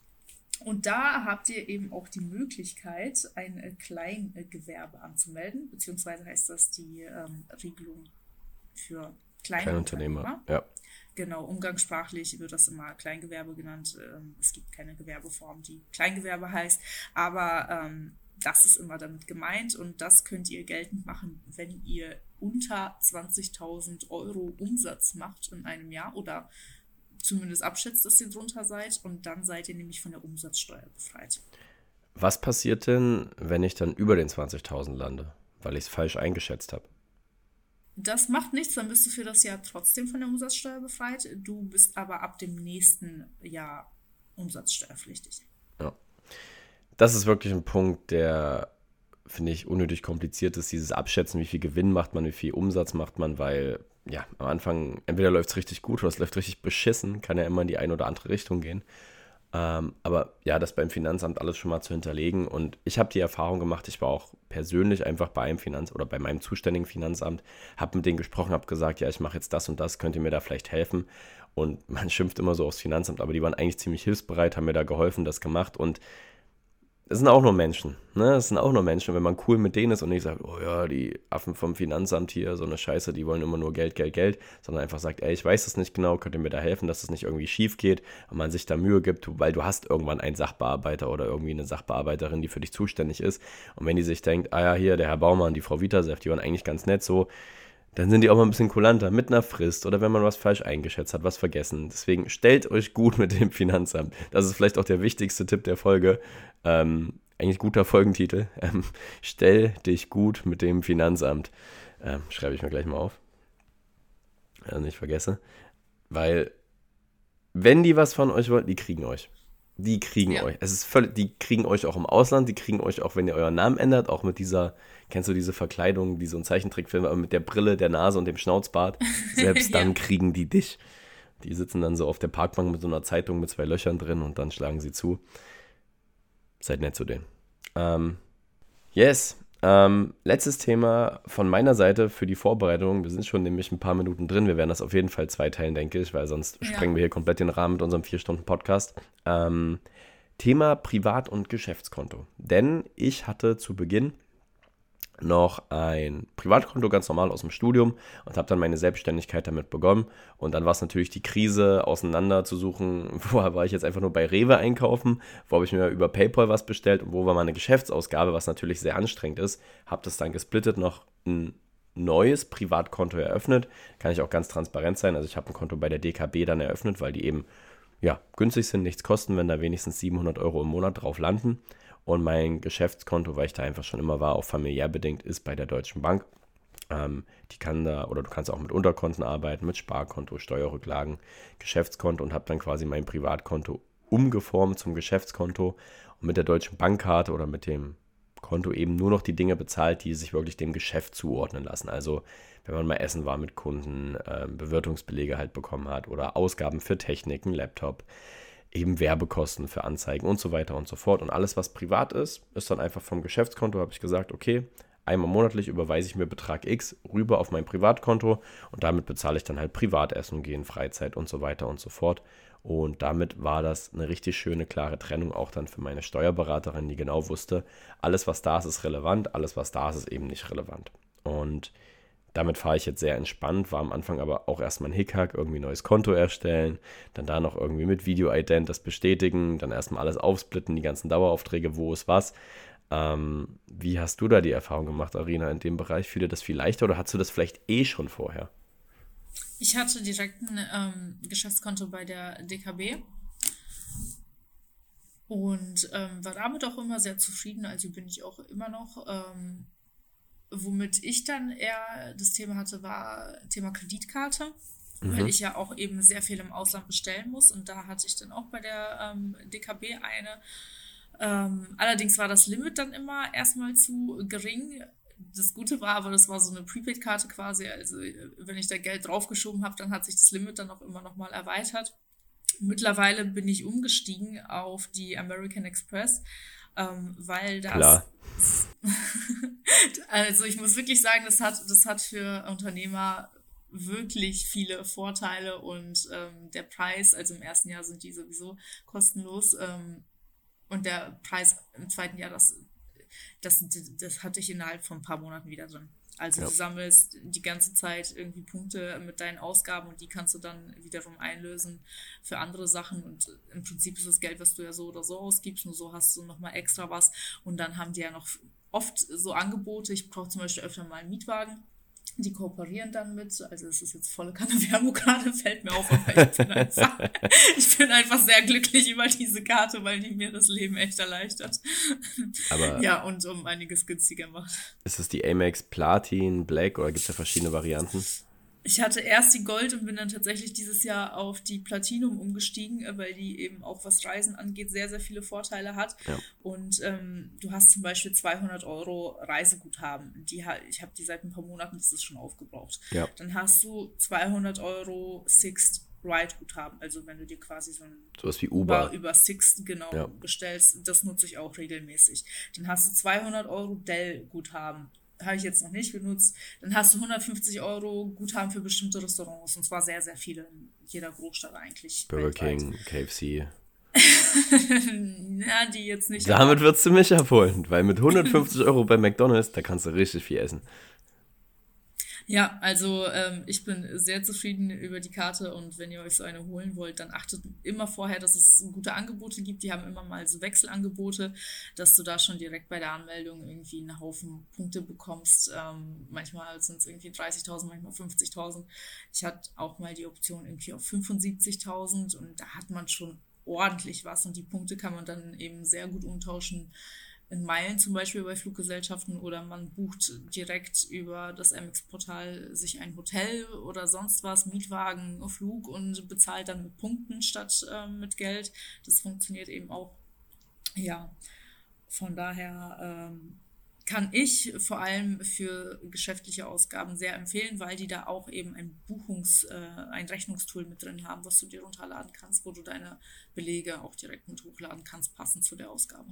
Und da habt ihr eben auch die Möglichkeit, ein Kleingewerbe anzumelden, beziehungsweise heißt das die ähm, Regelung für Kleinunternehmer. Kleinunternehmer. Ja. Genau, umgangssprachlich wird das immer Kleingewerbe genannt. Ähm, es gibt keine Gewerbeform, die Kleingewerbe heißt, aber ähm, das ist immer damit gemeint und das könnt ihr geltend machen, wenn ihr unter 20.000 Euro Umsatz macht in einem Jahr oder zumindest abschätzt, dass ihr drunter seid und dann seid ihr nämlich von der Umsatzsteuer befreit. Was passiert denn, wenn ich dann über den 20.000 lande, weil ich es falsch eingeschätzt habe? Das macht nichts, dann bist du für das Jahr trotzdem von der Umsatzsteuer befreit. Du bist aber ab dem nächsten Jahr umsatzsteuerpflichtig. Ja. Das ist wirklich ein Punkt, der, finde ich, unnötig kompliziert ist, dieses Abschätzen, wie viel Gewinn macht man, wie viel Umsatz macht man, weil, ja, am Anfang, entweder läuft es richtig gut oder es läuft richtig beschissen, kann ja immer in die eine oder andere Richtung gehen. Ähm, aber ja, das beim Finanzamt alles schon mal zu hinterlegen. Und ich habe die Erfahrung gemacht, ich war auch persönlich einfach bei einem Finanz- oder bei meinem zuständigen Finanzamt, habe mit denen gesprochen, habe gesagt, ja, ich mache jetzt das und das, könnt ihr mir da vielleicht helfen? Und man schimpft immer so aufs Finanzamt, aber die waren eigentlich ziemlich hilfsbereit, haben mir da geholfen, das gemacht. Und es sind auch nur Menschen. Ne? Es sind auch nur Menschen. Wenn man cool mit denen ist und nicht sagt, oh ja, die Affen vom Finanzamt hier, so eine Scheiße, die wollen immer nur Geld, Geld, Geld, sondern einfach sagt, ey, ich weiß es nicht genau, könnt ihr mir da helfen, dass es nicht irgendwie schief geht und man sich da Mühe gibt, weil du hast irgendwann einen Sachbearbeiter oder irgendwie eine Sachbearbeiterin, die für dich zuständig ist. Und wenn die sich denkt, ah ja, hier, der Herr Baumann, die Frau Vitaseff, die waren eigentlich ganz nett so, dann sind die auch mal ein bisschen kulanter mit einer Frist oder wenn man was falsch eingeschätzt hat, was vergessen. Deswegen stellt euch gut mit dem Finanzamt. Das ist vielleicht auch der wichtigste Tipp der Folge. Ähm, eigentlich guter Folgentitel. *laughs* Ähm, stell dich gut mit dem Finanzamt. Ähm, schreibe ich mir gleich mal auf. Also nicht vergesse. Weil, wenn die was von euch wollen, die kriegen euch. Die kriegen ja. euch. Es ist völlig, die kriegen euch auch im Ausland, die kriegen euch auch, wenn ihr euren Namen ändert, auch mit dieser, kennst du diese Verkleidung, die so ein Zeichentrickfilm, aber mit der Brille, der Nase und dem Schnauzbart, *laughs* selbst dann ja. kriegen die dich. Die sitzen dann so auf der Parkbank mit so einer Zeitung mit zwei Löchern drin und dann schlagen sie zu. Seid nett zu denen. Ähm, yes, ähm, letztes Thema von meiner Seite für die Vorbereitung. Wir sind schon nämlich ein paar Minuten drin. Wir werden das auf jeden Fall zweiteilen, denke ich, weil sonst ja. sprengen wir hier komplett den Rahmen mit unserem vier Stunden Podcast. Ähm, Thema Privat- und Geschäftskonto. Denn ich hatte zu Beginn noch ein Privatkonto ganz normal aus dem Studium und habe dann meine Selbstständigkeit damit begonnen. Und dann war es natürlich die Krise, auseinander zu suchen, *laughs* wo war ich jetzt einfach nur bei Rewe einkaufen, wo habe ich mir über PayPal was bestellt und wo war meine Geschäftsausgabe, was natürlich sehr anstrengend ist. Habe das dann gesplittet, noch ein neues Privatkonto eröffnet. Kann ich auch ganz transparent sein. Also ich habe ein Konto bei der DKB dann eröffnet, weil die eben ja, günstig sind, nichts kosten, wenn da wenigstens 700 Euro im Monat drauf landen. Und mein Geschäftskonto, weil ich da einfach schon immer war, auch familiär bedingt, ist bei der Deutschen Bank. Ähm, die kann da, oder du kannst auch mit Unterkonten arbeiten, mit Sparkonto, Steuerrücklagen, Geschäftskonto und habe dann quasi mein Privatkonto umgeformt zum Geschäftskonto und mit der Deutschen Bankkarte oder mit dem Konto eben nur noch die Dinge bezahlt, die sich wirklich dem Geschäft zuordnen lassen. Also wenn man mal essen war mit Kunden, äh, Bewirtungsbelege halt bekommen hat oder Ausgaben für Techniken, Laptop, eben Werbekosten für Anzeigen und so weiter und so fort. Und alles, was privat ist, ist dann einfach vom Geschäftskonto, habe ich gesagt, okay, einmal monatlich überweise ich mir Betrag X rüber auf mein Privatkonto und damit bezahle ich dann halt Privatessen gehen, Freizeit und so weiter und so fort. Und damit war das eine richtig schöne, klare Trennung auch dann für meine Steuerberaterin, die genau wusste, alles, was da ist, ist relevant, alles, was da ist, ist eben nicht relevant. Und damit fahre ich jetzt sehr entspannt, war am Anfang aber auch erstmal ein Hickhack, irgendwie neues Konto erstellen, dann da noch irgendwie mit Video-Ident das bestätigen, dann erstmal alles aufsplitten, die ganzen Daueraufträge, wo ist was. Ähm, wie hast du da die Erfahrung gemacht, Arina, in dem Bereich? Fiel dir das viel leichter oder hast du das vielleicht eh schon vorher? Ich hatte direkt ein ähm, Geschäftskonto bei der DKB und ähm, war damit auch immer sehr zufrieden, also bin ich auch immer noch. Ähm, womit ich dann eher das Thema hatte, war Thema Kreditkarte. Mhm. Weil ich ja auch eben sehr viel im Ausland bestellen muss. Und da hatte ich dann auch bei der ähm, DKB eine. Ähm, allerdings war das Limit dann immer erstmal zu gering. Das Gute war aber, das war so eine Prepaid-Karte quasi. Also wenn ich da Geld draufgeschoben habe, dann hat sich das Limit dann auch immer nochmal erweitert. Mittlerweile bin ich umgestiegen auf die American Express, ähm, weil das Klar. *laughs* also ich muss wirklich sagen, das hat, das hat für Unternehmer wirklich viele Vorteile und ähm, der Preis, also im ersten Jahr sind die sowieso kostenlos ähm, und der Preis im zweiten Jahr, das, das, das hatte ich innerhalb von ein paar Monaten wieder drin. Also ja. du sammelst die ganze Zeit irgendwie Punkte mit deinen Ausgaben und die kannst du dann wiederum einlösen für andere Sachen. Und im Prinzip ist das Geld, was du ja so oder so ausgibst, nur so hast du nochmal extra was. Und dann haben die ja noch oft so Angebote. Ich brauche zum Beispiel öfter mal einen Mietwagen die kooperieren dann mit, also es ist jetzt volle Kanne Werbung gerade, *laughs* fällt mir auf, aber ich bin, einfach, *laughs* ich bin einfach sehr glücklich über diese Karte, weil die mir das Leben echt erleichtert. Aber *laughs* ja, und um einiges günstiger macht. Ist es die Amex Platin, Black oder gibt es da verschiedene Varianten? Ich hatte erst die Gold und bin dann tatsächlich dieses Jahr auf die Platinum umgestiegen, äh, weil die eben auch was Reisen angeht sehr, sehr viele Vorteile hat. Ja. Und ähm, du hast zum Beispiel 200 Euro Reiseguthaben. Die, ich habe die seit ein paar Monaten, das ist schon aufgebraucht. Ja. Dann hast du 200 Euro Sixt Ride-Guthaben. Also wenn du dir quasi so ein Sowas wie Uber. Uber über Six genau Ja. bestellst, das nutze ich auch regelmäßig. Dann hast du 200 Euro Dell-Guthaben. Habe ich jetzt noch nicht benutzt. Dann hast du 150 Euro Guthaben für bestimmte Restaurants. Und zwar sehr, sehr viele in jeder Großstadt eigentlich. Burger. King, KFC. Ja, *laughs* die jetzt nicht. Damit würdest du mich abholen, weil mit 150 Euro bei McDonalds, da kannst du richtig viel essen. Ja, also ähm, ich bin sehr zufrieden über die Karte und wenn ihr euch so eine holen wollt, dann achtet immer vorher, dass es gute Angebote gibt. Die haben immer mal so Wechselangebote, dass du da schon direkt bei der Anmeldung irgendwie einen Haufen Punkte bekommst. Ähm, manchmal sind es irgendwie 30.000, manchmal 50.000. Ich hatte auch mal die Option irgendwie auf 75.000 und da hat man schon ordentlich was und die Punkte kann man dann eben sehr gut umtauschen in Meilen zum Beispiel bei Fluggesellschaften oder man bucht direkt über das MX-Portal sich ein Hotel oder sonst was, Mietwagen, Flug und bezahlt dann mit Punkten statt äh, mit Geld. Das funktioniert eben auch. Ja, von daher ähm, kann ich vor allem für geschäftliche Ausgaben sehr empfehlen, weil die da auch eben ein Buchungs-, äh, ein Rechnungstool mit drin haben, was du dir runterladen kannst, wo du deine Belege auch direkt mit hochladen kannst, passend zu der Ausgabe.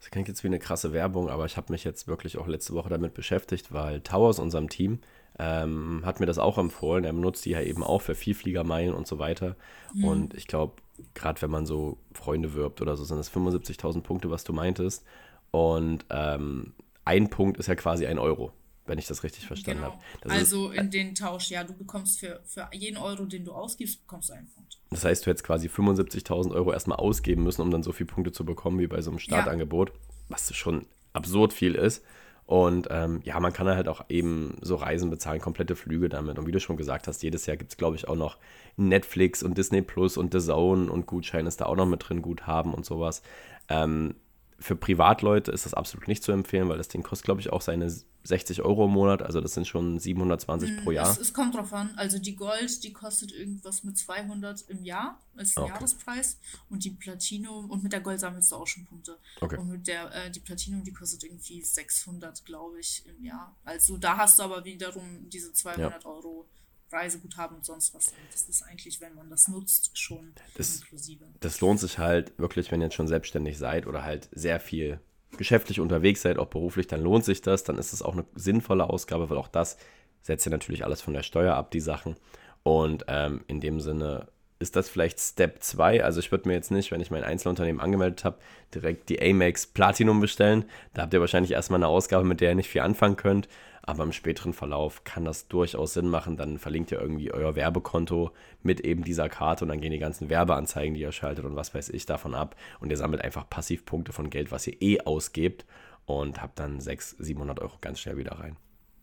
Das klingt jetzt wie eine krasse Werbung, aber ich habe mich jetzt wirklich auch letzte Woche damit beschäftigt, weil Tau aus unserem Team ähm, hat mir das auch empfohlen. Er benutzt die ja eben auch für Vielfliegermeilen und so weiter. Und ich glaube, gerade wenn man so Freunde wirbt oder so, sind das 75.000 Punkte, was du meintest. Und ähm, ein Punkt ist ja quasi ein Euro, wenn ich das richtig verstanden Genau. habe. Das Also in den Tausch, ja, du bekommst für, für jeden Euro, den du ausgibst, bekommst du einen Punkt. Das heißt, du hättest quasi 75.000 Euro erstmal ausgeben müssen, um dann so viele Punkte zu bekommen wie bei so einem Startangebot, was schon absurd viel ist. Und ähm, ja, man kann halt auch eben so Reisen bezahlen, komplette Flüge damit. Und wie du schon gesagt hast, jedes Jahr gibt es, glaube ich, auch noch Netflix und Disney Plus und The Zone und Gutschein ist da auch noch mit drin, Guthaben und sowas. Ähm, für Privatleute ist das absolut nicht zu empfehlen, weil das Ding kostet, glaube ich, auch seine 60 Euro im Monat. Also das sind schon 720 pro Jahr. Es, es kommt drauf an. Also die Gold, die kostet irgendwas mit 200 im Jahr als Okay. Jahrespreis. Und die Platinum, und mit der Gold sammelst du auch schon Punkte. Okay. Und mit der, äh, die Platinum, die kostet irgendwie 600, glaube ich, im Jahr. Also da hast du aber wiederum diese 200 Euro Reiseguthaben und sonst was. Das ist eigentlich, wenn man das nutzt, schon Das- inklusive. das lohnt sich halt wirklich, wenn ihr jetzt schon selbstständig seid oder halt sehr viel geschäftlich unterwegs seid, auch beruflich, dann lohnt sich das. Dann ist es auch eine sinnvolle Ausgabe, weil auch das setzt ihr natürlich alles von der Steuer ab, die Sachen. Und ähm, in dem Sinne ist das vielleicht Step 2. Also ich würde mir jetzt nicht, wenn ich mein Einzelunternehmen angemeldet habe, direkt die Amex Platinum bestellen. Da habt ihr wahrscheinlich erstmal eine Ausgabe, mit der ihr nicht viel anfangen könnt. Aber im späteren Verlauf kann das durchaus Sinn machen. Dann verlinkt ihr irgendwie euer Werbekonto mit eben dieser Karte und dann gehen die ganzen Werbeanzeigen, die ihr schaltet und was weiß ich davon ab. Und ihr sammelt einfach Passivpunkte von Geld, was ihr eh ausgebt und habt dann 600, 700 Euro ganz schnell wieder rein.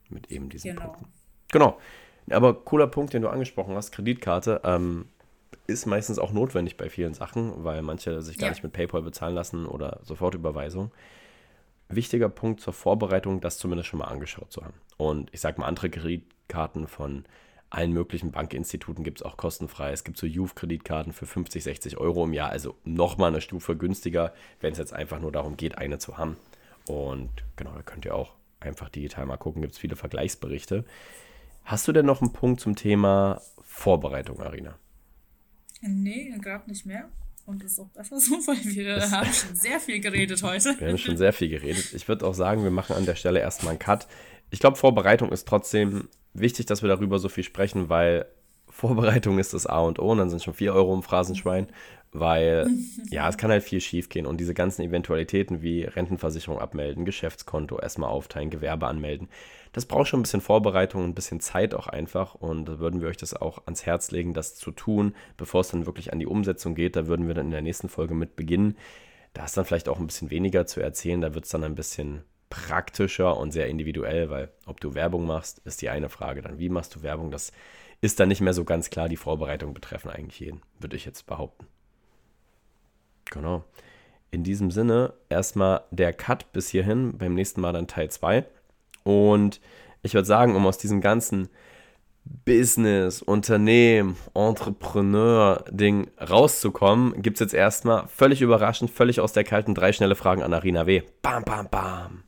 Mit eben diesen Genau. Punkten. Genau. Aber cooler Punkt, den du angesprochen hast, Kreditkarte, ähm, ist meistens auch notwendig bei vielen Sachen, weil manche sich gar Ja. nicht mit PayPal bezahlen lassen oder Sofortüberweisung. Wichtiger Punkt zur Vorbereitung, das zumindest schon mal angeschaut zu haben. Und ich sag mal, andere Kreditkarten von allen möglichen Bankinstituten gibt es auch kostenfrei. Es gibt so Youth-Kreditkarten für 50, 60 Euro im Jahr, also nochmal eine Stufe günstiger, wenn es jetzt einfach nur darum geht, eine zu haben. Und genau, da könnt ihr auch einfach digital mal gucken, gibt es viele Vergleichsberichte. Hast du denn noch einen Punkt zum Thema Vorbereitung, Arina? Nee, gerade nicht mehr. Und das ist auch besser so, weil wir *laughs* haben schon sehr viel geredet heute. Wir haben schon sehr viel geredet. Ich würde auch sagen, wir machen an der Stelle erstmal einen Cut. Ich glaube, Vorbereitung ist trotzdem wichtig, dass wir darüber so viel sprechen, weil Vorbereitung ist das A und O und dann sind schon 4 Euro im Phrasenschwein, weil *laughs* ja, es kann halt viel schief gehen und diese ganzen Eventualitäten wie Rentenversicherung abmelden, Geschäftskonto erstmal aufteilen, Gewerbe anmelden, das braucht schon ein bisschen Vorbereitung, ein bisschen Zeit auch einfach und da würden wir euch das auch ans Herz legen, das zu tun, bevor es dann wirklich an die Umsetzung geht. Da würden wir dann in der nächsten Folge mit beginnen. Da ist dann vielleicht auch ein bisschen weniger zu erzählen, da wird es dann ein bisschen praktischer und sehr individuell, weil ob du Werbung machst, ist die eine Frage. Dann wie machst du Werbung? Das ist dann nicht mehr so ganz klar. Die Vorbereitungen betreffen eigentlich jeden, würde ich jetzt behaupten. Genau. In diesem Sinne erstmal der Cut bis hierhin, beim nächsten Mal dann Teil 2. Und ich würde sagen, um aus diesem ganzen Business, Unternehmen, Entrepreneur-Ding rauszukommen, gibt es jetzt erstmal völlig überraschend, völlig aus der kalten drei schnelle Fragen an Arina W. Bam, bam, bam.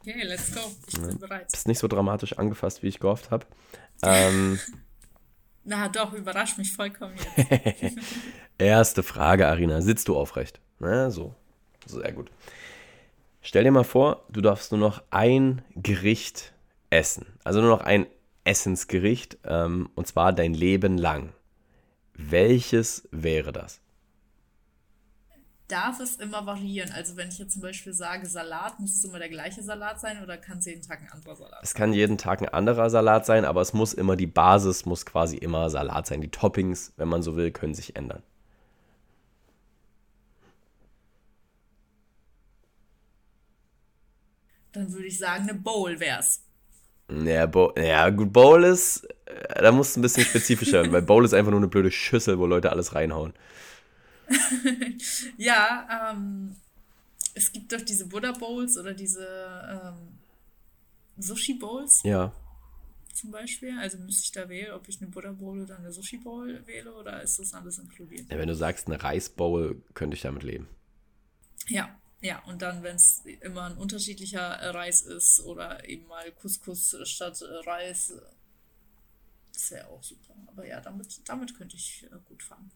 Okay, let's go. Ich bin bereit. Bist nicht so dramatisch angefasst, wie ich gehofft habe. Ähm, *laughs* Na doch, überrascht mich vollkommen jetzt. *laughs* Erste Frage, Arina. Sitzt du aufrecht? Na, so. Sehr gut. Stell dir mal vor, du darfst nur noch ein Gericht essen. Also nur noch ein Essensgericht. Ähm, und zwar dein Leben lang. Welches wäre das? Darf es immer variieren? Also wenn ich jetzt zum Beispiel sage Salat, muss es immer der gleiche Salat sein oder kann es jeden Tag ein anderer Salat sein? Es kann jeden Tag ein anderer Salat sein, aber es muss immer die Basis, muss quasi immer Salat sein. Die Toppings, wenn man so will, können sich ändern. Dann würde ich sagen, eine Bowl wär's. Ja, Bo ja, gut, Bowl ist, äh, da musst du ein bisschen spezifischer werden, weil Bowl ist einfach nur eine blöde Schüssel, wo Leute alles reinhauen. *laughs* ja, ähm, es gibt doch diese Buddha Bowls oder diese ähm, Sushi Bowls. Ja. Zum Beispiel. Also müsste ich da wählen, ob ich eine Buddha Bowl oder eine Sushi Bowl wähle oder ist das alles inkludiert? Ja, wenn du sagst eine Reis Bowl, könnte ich damit leben. Ja, ja, und dann, wenn es immer ein unterschiedlicher Reis ist oder eben mal Couscous statt Reis, das wäre auch super. Aber ja, damit, damit könnte ich äh, gut fahren.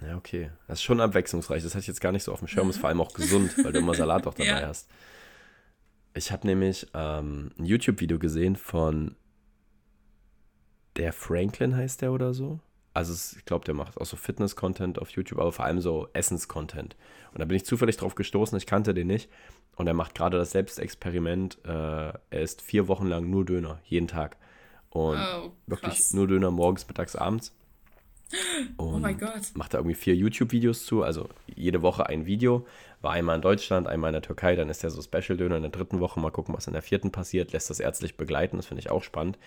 Ja, okay. Das ist schon abwechslungsreich. Das hatte ich jetzt gar nicht so auf dem Schirm. Mhm. Ist vor allem auch gesund, weil du immer Salat auch *laughs* dabei ja. hast. Ich habe nämlich ähm, ein YouTube-Video gesehen von der Franklin heißt der oder so. Also es, ich glaube, der macht auch so Fitness-Content auf YouTube, aber vor allem so Essens-Content. Und da bin ich zufällig drauf gestoßen, ich kannte den nicht. Und er macht gerade das Selbstexperiment. Äh, er isst vier Wochen lang nur Döner, jeden Tag. Und oh, wirklich nur Döner morgens, mittags, abends. Und oh mein Gott. Macht da irgendwie vier YouTube-Videos zu, also jede Woche ein Video. War einmal in Deutschland, einmal in der Türkei, dann ist er so Special-Döner in der dritten Woche. Mal gucken, was in der vierten passiert. Lässt das ärztlich begleiten, das finde ich auch spannend.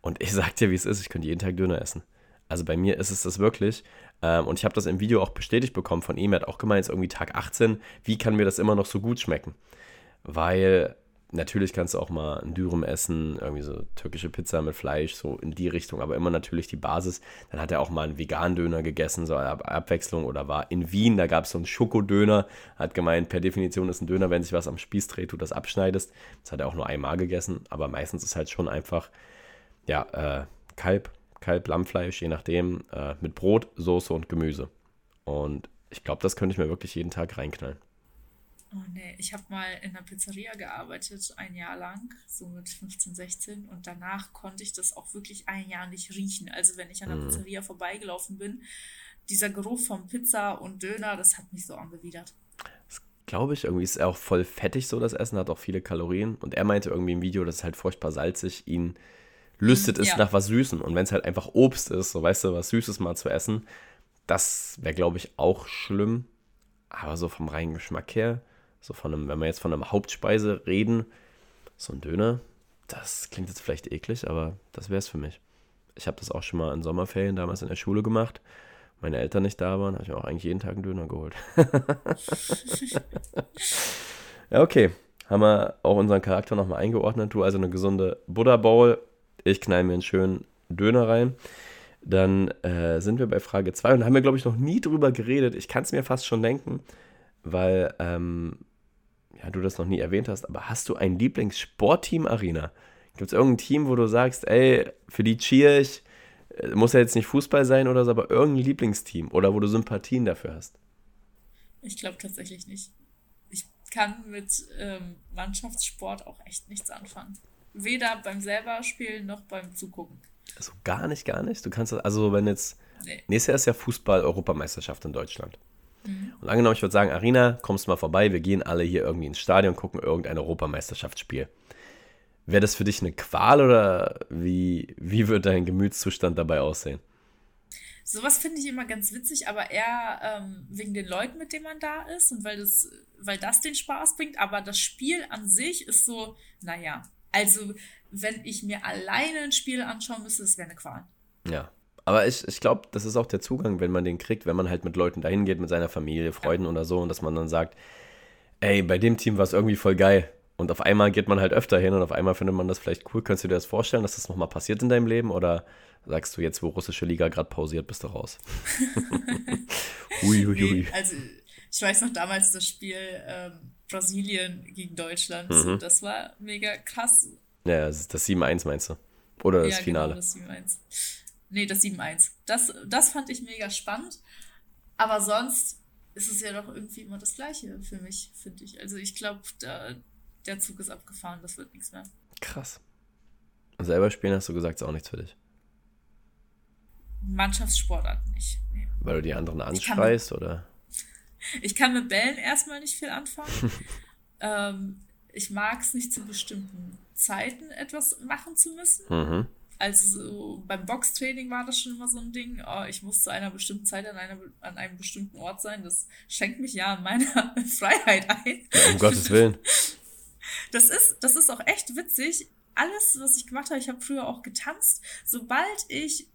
Und ich sag dir, wie es ist, ich könnte jeden Tag Döner essen. Also bei mir ist es das wirklich. Ähm, und ich habe das im Video auch bestätigt bekommen von ihm. Er hat auch gemeint, es ist irgendwie Tag 18. Wie kann mir das immer noch so gut schmecken? Weil natürlich kannst du auch mal ein Dürüm essen, irgendwie so türkische Pizza mit Fleisch, so in die Richtung, aber immer natürlich die Basis. Dann hat er auch mal einen Vegan-Döner gegessen, so eine Abwechslung, oder war in Wien, da gab es so einen Schokodöner, hat gemeint, per Definition ist ein Döner, wenn sich was am Spieß dreht, du das abschneidest. Das hat er auch nur einmal gegessen, aber meistens ist halt schon einfach, ja, äh, Kalb, Kalb, Lammfleisch, je nachdem, äh, mit Brot, Soße und Gemüse. Und ich glaube, das könnte ich mir wirklich jeden Tag reinknallen. Oh nee, ich habe mal in einer Pizzeria gearbeitet, ein Jahr lang, so mit 15, 16. Und danach konnte ich das auch wirklich ein Jahr nicht riechen. Also wenn ich an der mm. Pizzeria vorbeigelaufen bin, dieser Geruch von Pizza und Döner, das hat mich so angewidert. Das glaube ich, irgendwie ist auch voll fettig so, das Essen hat auch viele Kalorien. Und er meinte irgendwie im Video, dass es halt furchtbar salzig ihn lüstet ist ja. nach was Süßem. Und wenn es halt einfach Obst ist, so weißt du, was Süßes mal zu essen, das wäre, glaube ich, auch schlimm. Aber so vom reinen Geschmack her so von einem, wenn wir jetzt von einer Hauptspeise reden, so ein Döner, das klingt jetzt vielleicht eklig, aber das wäre es für mich. Ich habe das auch schon mal in Sommerferien damals in der Schule gemacht. Meine Eltern nicht da waren, habe ich mir auch eigentlich jeden Tag einen Döner geholt. *laughs* ja, okay. Haben wir auch unseren Charakter nochmal eingeordnet. Du also eine gesunde Buddha Bowl. Ich knall mir einen schönen Döner rein. Dann äh, sind wir bei Frage 2 und haben wir, glaube ich, noch nie drüber geredet. Ich kann es mir fast schon denken, weil ähm, ja, du das noch nie erwähnt hast, aber hast du ein Lieblingssportteam, Arena? Gibt es irgendein Team, wo du sagst, ey, für die cheer ich, äh, muss ja jetzt nicht Fußball sein oder so, aber irgendein Lieblingsteam oder wo du Sympathien dafür hast? Ich glaube tatsächlich nicht. Ich kann mit ähm, Mannschaftssport auch echt nichts anfangen. Weder beim selber spielen noch beim Zugucken. Also gar nicht, gar nicht. Du kannst, also wenn jetzt, nee. nächstes Jahr ist ja Fußball-Europameisterschaft in Deutschland. Mhm. Und angenommen, ich würde sagen, Arina, kommst mal vorbei, wir gehen alle hier irgendwie ins Stadion, gucken irgendein Europameisterschaftsspiel. Wäre das für dich eine Qual oder wie, wie wird dein Gemütszustand dabei aussehen? Sowas finde ich immer ganz witzig, aber eher ähm, wegen den Leuten, mit denen man da ist und weil das, weil das den Spaß bringt. Aber das Spiel an sich ist so, naja, also wenn ich mir alleine ein Spiel anschauen müsste, das wäre eine Qual. Ja, aber ich, ich glaube, das ist auch der Zugang, wenn man den kriegt, wenn man halt mit Leuten dahin geht, mit seiner Familie, Freunden ja. oder so, und dass man dann sagt, ey, bei dem Team war es irgendwie voll geil. Und auf einmal geht man halt öfter hin und auf einmal findet man das vielleicht cool. Könntest du dir das vorstellen, dass das nochmal passiert in deinem Leben? Oder sagst du jetzt, wo russische Liga gerade pausiert, bist du raus? *laughs* Uiuiui. Nee, also ich weiß noch damals das Spiel ähm, Brasilien gegen Deutschland. Mhm. Das war mega krass. Ja, das, das 7-1 meinst du? Oder das ja, genau, Finale? Genau, das 7-1. Nee, das 7-1. Das, das fand ich mega spannend. Aber sonst ist es ja doch irgendwie immer das Gleiche für mich, finde ich. Also ich glaube, der Zug ist abgefahren, das wird nichts mehr. Krass. Und selber spielen hast du gesagt, ist auch nichts für dich. Mannschaftssportart nicht. Nee. Weil du die anderen anschreist, mit, oder? Ich kann mit Bällen erstmal nicht viel anfangen. *laughs* ähm, ich mag es nicht zu bestimmten Zeiten etwas machen zu müssen. Mhm. Also so beim Boxtraining war das schon immer so ein Ding. Oh, ich muss zu einer bestimmten Zeit an, einer, an einem bestimmten Ort sein. Das schenkt mich ja an meiner *laughs* Freiheit ein. Ja, um Gottes Willen. *laughs* Das ist, das ist auch echt witzig. Alles, was ich gemacht habe, ich habe früher auch getanzt. Sobald ich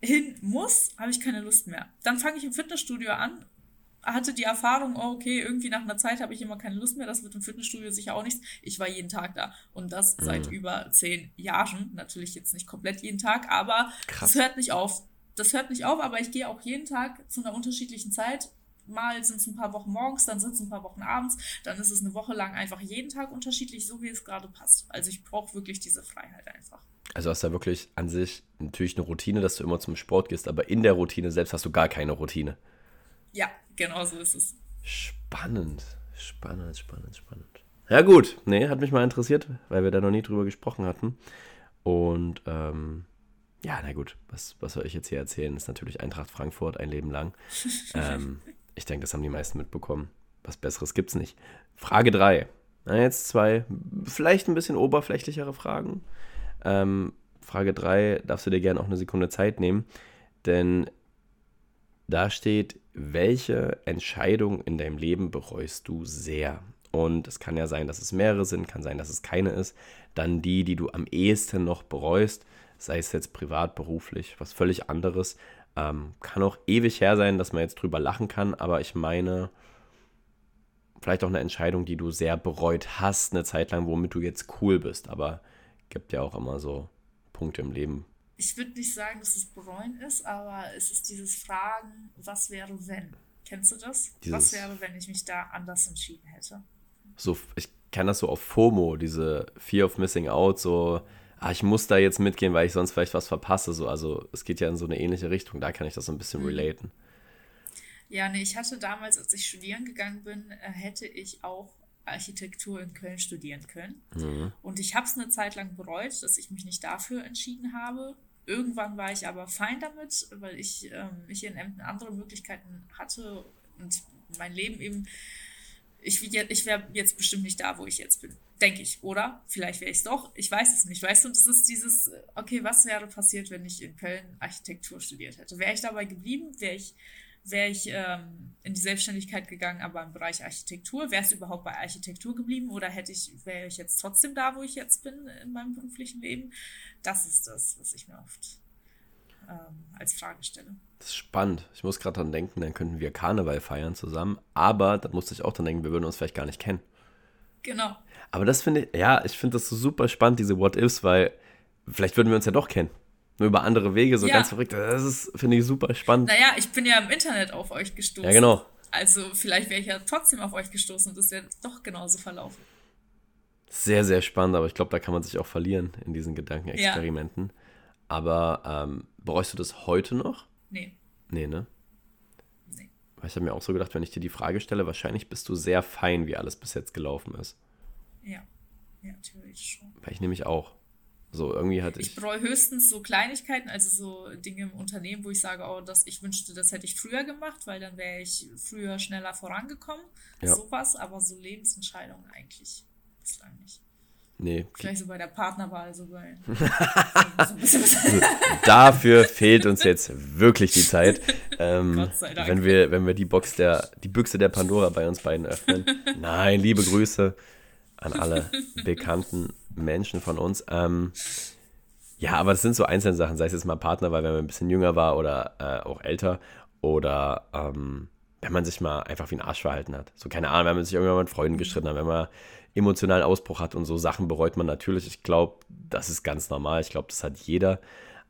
hin muss, habe ich keine Lust mehr. Dann fange ich im Fitnessstudio an hatte die Erfahrung, oh, okay, irgendwie nach einer Zeit habe ich immer keine Lust mehr, das wird im Fitnessstudio sicher auch nichts. Ich war jeden Tag da. Und das mhm. seit über zehn Jahren. Natürlich jetzt nicht komplett jeden Tag, aber Krass. das hört nicht auf. Das hört nicht auf, aber ich gehe auch jeden Tag zu einer unterschiedlichen Zeit. Mal sind es ein paar Wochen morgens, dann sind es ein paar Wochen abends, dann ist es eine Woche lang einfach jeden Tag unterschiedlich, so wie es gerade passt. Also ich brauche wirklich diese Freiheit einfach. Also hast du ja wirklich an sich natürlich eine Routine, dass du immer zum Sport gehst, aber in der Routine selbst hast du gar keine Routine. Ja, genau so ist es. Spannend, spannend, spannend, spannend. Ja gut, nee, hat mich mal interessiert, weil wir da noch nie drüber gesprochen hatten. Und ähm, ja, na gut, was, was soll ich jetzt hier erzählen? Ist natürlich Eintracht Frankfurt ein Leben lang. *laughs* ähm, ich denke, das haben die meisten mitbekommen. Was Besseres gibt es nicht. Frage 3. Na, jetzt zwei vielleicht ein bisschen oberflächlichere Fragen. Ähm, Frage 3 darfst du dir gerne auch eine Sekunde Zeit nehmen, denn da steht, welche Entscheidung in deinem Leben bereust du sehr? Und es kann ja sein, dass es mehrere sind, kann sein, dass es keine ist. Dann die, die du am ehesten noch bereust, sei es jetzt privat, beruflich, was völlig anderes. Ähm, kann auch ewig her sein, dass man jetzt drüber lachen kann, aber ich meine, vielleicht auch eine Entscheidung, die du sehr bereut hast, eine Zeit lang, womit du jetzt cool bist. Aber gibt ja auch immer so Punkte im Leben, ich würde nicht sagen, dass es bereuen ist, aber es ist dieses Fragen, was wäre, wenn? Kennst du das? Dieses was wäre, wenn ich mich da anders entschieden hätte? So, ich kenne das so auf FOMO, diese Fear of Missing Out, so, ah, ich muss da jetzt mitgehen, weil ich sonst vielleicht was verpasse. So, also es geht ja in so eine ähnliche Richtung, da kann ich das so ein bisschen mhm. relaten. Ja, nee, ich hatte damals, als ich studieren gegangen bin, äh, hätte ich auch Architektur in Köln studieren können. Mhm. Und ich habe es eine Zeit lang bereut, dass ich mich nicht dafür entschieden habe. Irgendwann war ich aber fein damit, weil ich, ähm, ich in Emden andere Möglichkeiten hatte und mein Leben eben, ich, ich wäre jetzt bestimmt nicht da, wo ich jetzt bin. Denke ich, oder? Vielleicht wäre ich es doch. Ich weiß es nicht. Weißt du, und es ist dieses, okay, was wäre passiert, wenn ich in Köln Architektur studiert hätte? Wäre ich dabei geblieben? Wäre ich wäre ich ähm, in die Selbstständigkeit gegangen, aber im Bereich Architektur. Wäre es überhaupt bei Architektur geblieben oder hätte ich, wäre ich jetzt trotzdem da, wo ich jetzt bin in meinem beruflichen Leben? Das ist das, was ich mir oft ähm, als Frage stelle. Das ist spannend. Ich muss gerade dran denken, dann könnten wir Karneval feiern zusammen. Aber da musste ich auch dran denken, wir würden uns vielleicht gar nicht kennen. Genau. Aber das finde ich, ja, ich finde das so super spannend, diese What-Ifs, weil vielleicht würden wir uns ja doch kennen nur über andere Wege, so ja. ganz verrückt. Das ist, finde ich, super spannend. Naja, ich bin ja im Internet auf euch gestoßen. Ja, genau. Also vielleicht wäre ich ja trotzdem auf euch gestoßen und das wäre doch genauso verlaufen. Sehr, sehr spannend, aber ich glaube, da kann man sich auch verlieren in diesen Gedankenexperimenten. Ja. Aber ähm, bereust du das heute noch? Nee. Nee, ne? Nee. Weil ich habe mir auch so gedacht, wenn ich dir die Frage stelle, wahrscheinlich bist du sehr fein, wie alles bis jetzt gelaufen ist. Ja. Ja, theoretisch schon. Weil ich nämlich auch. So, irgendwie hatte ich. Ich bereue höchstens so Kleinigkeiten, also so Dinge im Unternehmen, wo ich sage, oh, das, ich wünschte, das hätte ich früher gemacht, weil dann wäre ich früher schneller vorangekommen. Ja. Sowas, aber so Lebensentscheidungen eigentlich bislang nicht. Nee. Vielleicht so bei der Partnerwahl, so bei. *laughs* so Dafür fehlt uns jetzt wirklich die Zeit. *laughs* Ähm, Gott sei Dank. Wenn wir, wenn wir die Box der, die Büchse der Pandora bei uns beiden öffnen. *laughs* Nein, liebe Grüße an alle *laughs* bekannten Menschen von uns. Ähm, ja, aber das sind so einzelne Sachen, sei es jetzt mal Partner, weil wenn man ein bisschen jünger war oder äh, auch älter oder ähm, wenn man sich mal einfach wie ein Arsch verhalten hat. So, keine Ahnung, wenn man sich irgendwann mit Freunden gestritten hat, wenn man emotionalen Ausbruch hat und so Sachen bereut man natürlich. Ich glaube, das ist ganz normal. Ich glaube, das hat jeder.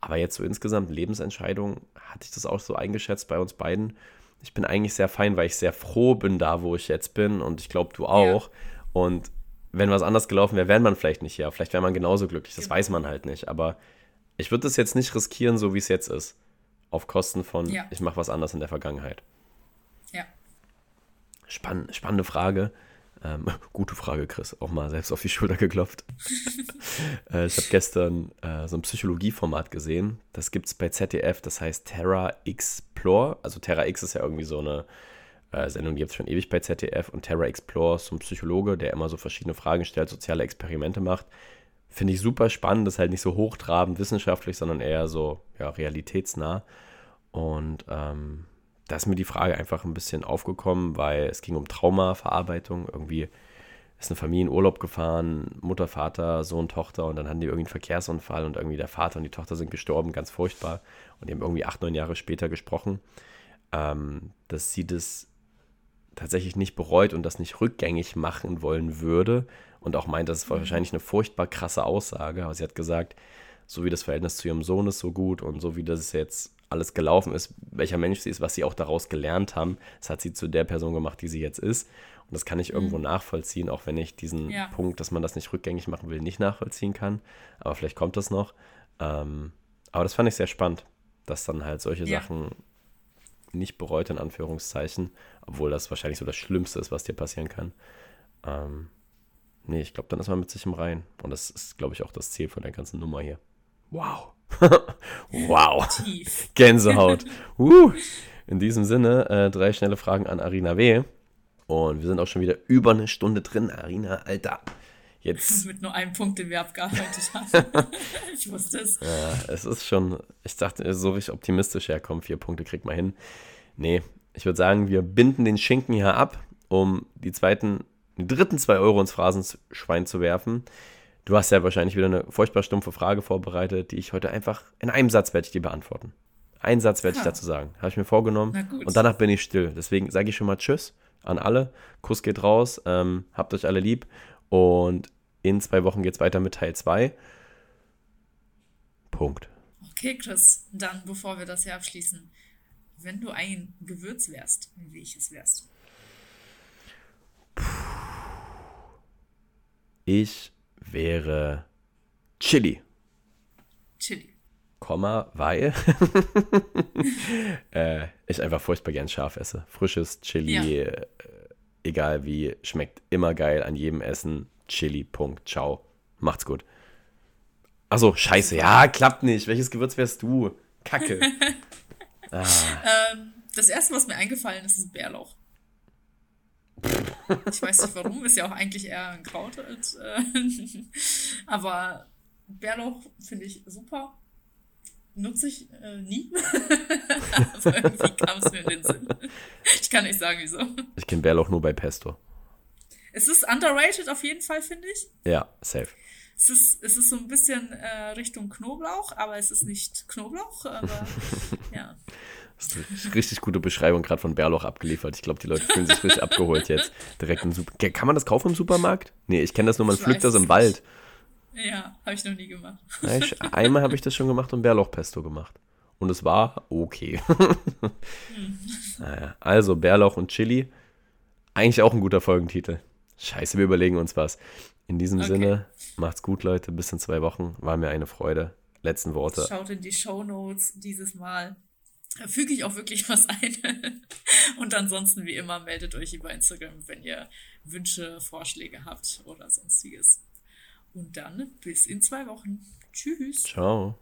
Aber jetzt so insgesamt Lebensentscheidungen, hatte ich das auch so eingeschätzt bei uns beiden. Ich bin eigentlich sehr fein, weil ich sehr froh bin da, wo ich jetzt bin und ich glaube, du auch. Ja. Und wenn was anders gelaufen wäre, wäre man vielleicht nicht hier. Vielleicht wäre man genauso glücklich. Das genau. weiß man halt nicht. Aber Ich würde das jetzt nicht riskieren, so wie es jetzt ist. Auf Kosten von, Ja. ich mache was anderes in der Vergangenheit. Ja. Spann spannende Frage. Ähm, *laughs* gute Frage, Chris. Auch mal selbst auf die Schulter geklopft. *laughs* äh, ich habe gestern äh, so ein Psychologieformat gesehen. Das gibt es bei ZDF, das heißt Terra Explore. Also Terra X ist ja irgendwie so eine äh, Sendung, die gibt es schon ewig bei ZDF. Und Terra Explore ist so ein Psychologe, der immer so verschiedene Fragen stellt, soziale Experimente macht. Finde ich super spannend. Das ist halt nicht so hochtrabend wissenschaftlich, sondern eher so ja, realitätsnah. Und ähm, da ist mir die Frage einfach ein bisschen aufgekommen, weil es ging um Traumaverarbeitung. Irgendwie ist eine Familie in Urlaub gefahren, Mutter, Vater, Sohn, Tochter und dann hatten die irgendwie einen Verkehrsunfall und irgendwie der Vater und die Tochter sind gestorben, ganz furchtbar. Und die haben irgendwie acht, neun Jahre später gesprochen, ähm, dass sie das tatsächlich nicht bereut und das nicht rückgängig machen wollen würde. Und auch meint, das war wahrscheinlich eine furchtbar krasse Aussage, aber sie hat gesagt, so wie das Verhältnis zu ihrem Sohn ist so gut und so wie das jetzt alles gelaufen ist, welcher Mensch sie ist, was sie auch daraus gelernt haben, das hat sie zu der Person gemacht, die sie jetzt ist. Und das kann ich irgendwo nachvollziehen, auch wenn ich diesen Ja. Punkt, dass man das nicht rückgängig machen will, nicht nachvollziehen kann. Aber vielleicht kommt das noch. Ähm, aber das fand ich sehr spannend, dass dann halt solche Ja. Sachen nicht bereut, in Anführungszeichen, obwohl das wahrscheinlich so das Schlimmste ist, was dir passieren kann. Ähm, nee, ich glaube, dann ist man mit sich im Reinen. Und das ist, glaube ich, auch das Ziel von der ganzen Nummer hier. Wow. *laughs* wow. Tief. *laughs* Gänsehaut. uh. In diesem Sinne, äh, drei schnelle Fragen an Arina W. Und wir sind auch schon wieder über eine Stunde drin, Arina, Alter. Jetzt, *laughs* Mit nur einem Punkt, den wir abgearbeitet haben. *laughs* ich wusste es. ja, es ist schon, ich dachte, so richtig optimistisch herkommen, vier Punkte kriegt man hin. Nee, ich würde sagen, wir binden den Schinken hier ab, um die zweiten, die dritten zwei Euro ins Phrasenschwein zu werfen. Du hast ja wahrscheinlich wieder eine furchtbar stumpfe Frage vorbereitet, die ich heute einfach in einem Satz werde ich dir beantworten. Einen Satz werde ich dazu sagen. Habe ich mir vorgenommen. Na gut. Und danach bin ich still. Deswegen sage ich schon mal Tschüss an alle. Kuss geht raus. Ähm, habt euch alle lieb. Und in zwei Wochen geht es weiter mit Teil 2. Punkt. Okay, Chris, dann bevor wir das hier abschließen, wenn du ein Gewürz wärst, welches wärst du? Ich wäre Chili. Chili. Komma, weil *laughs* äh, ich einfach furchtbar gern scharf esse. Frisches Chili, Ja. Egal wie, schmeckt immer geil an jedem Essen. Chili, Punkt, ciao. Macht's gut. Achso, scheiße, ja, klappt nicht. Welches Gewürz wärst du? Kacke. *laughs* Ähm, das erste, was mir eingefallen ist, ist Bärlauch. Ich weiß nicht warum, ist ja auch eigentlich eher ein Kraut. Als, äh, *laughs* aber Bärlauch finde ich super. Nutze ich äh, nie. *laughs* aber irgendwie kam es mir in den Sinn. Ich kann nicht sagen, wieso. Ich kenne Bärlauch nur bei Pesto. Es ist underrated auf jeden Fall, finde ich. Ja, safe. Es ist, es ist so ein bisschen äh, Richtung Knoblauch, aber es ist nicht Knoblauch, aber *laughs* ja. Das ist eine richtig gute Beschreibung gerade von Bärlauch abgeliefert. Ich glaube, die Leute fühlen sich richtig abgeholt jetzt. Direkt im Super. Kann man das kaufen im Supermarkt? Nee, ich kenne das nur, man pflückt das im Wald. Ja, habe ich noch nie gemacht. Ja, ich, einmal habe ich das schon gemacht und Bärlauchpesto gemacht. Und es war okay. *laughs* naja, also Bärlauch und Chili. Eigentlich auch ein guter Folgentitel. Scheiße, wir überlegen uns was. In diesem Okay. Sinne, macht's gut, Leute. Bis in zwei Wochen. War mir eine Freude. Letzten Worte. Schaut in die Show Notes dieses Mal. Da füge ich auch wirklich was ein. *laughs* Und ansonsten, wie immer, meldet euch über Instagram, wenn ihr Wünsche, Vorschläge habt oder sonstiges. Und dann bis in zwei Wochen. Tschüss. Ciao.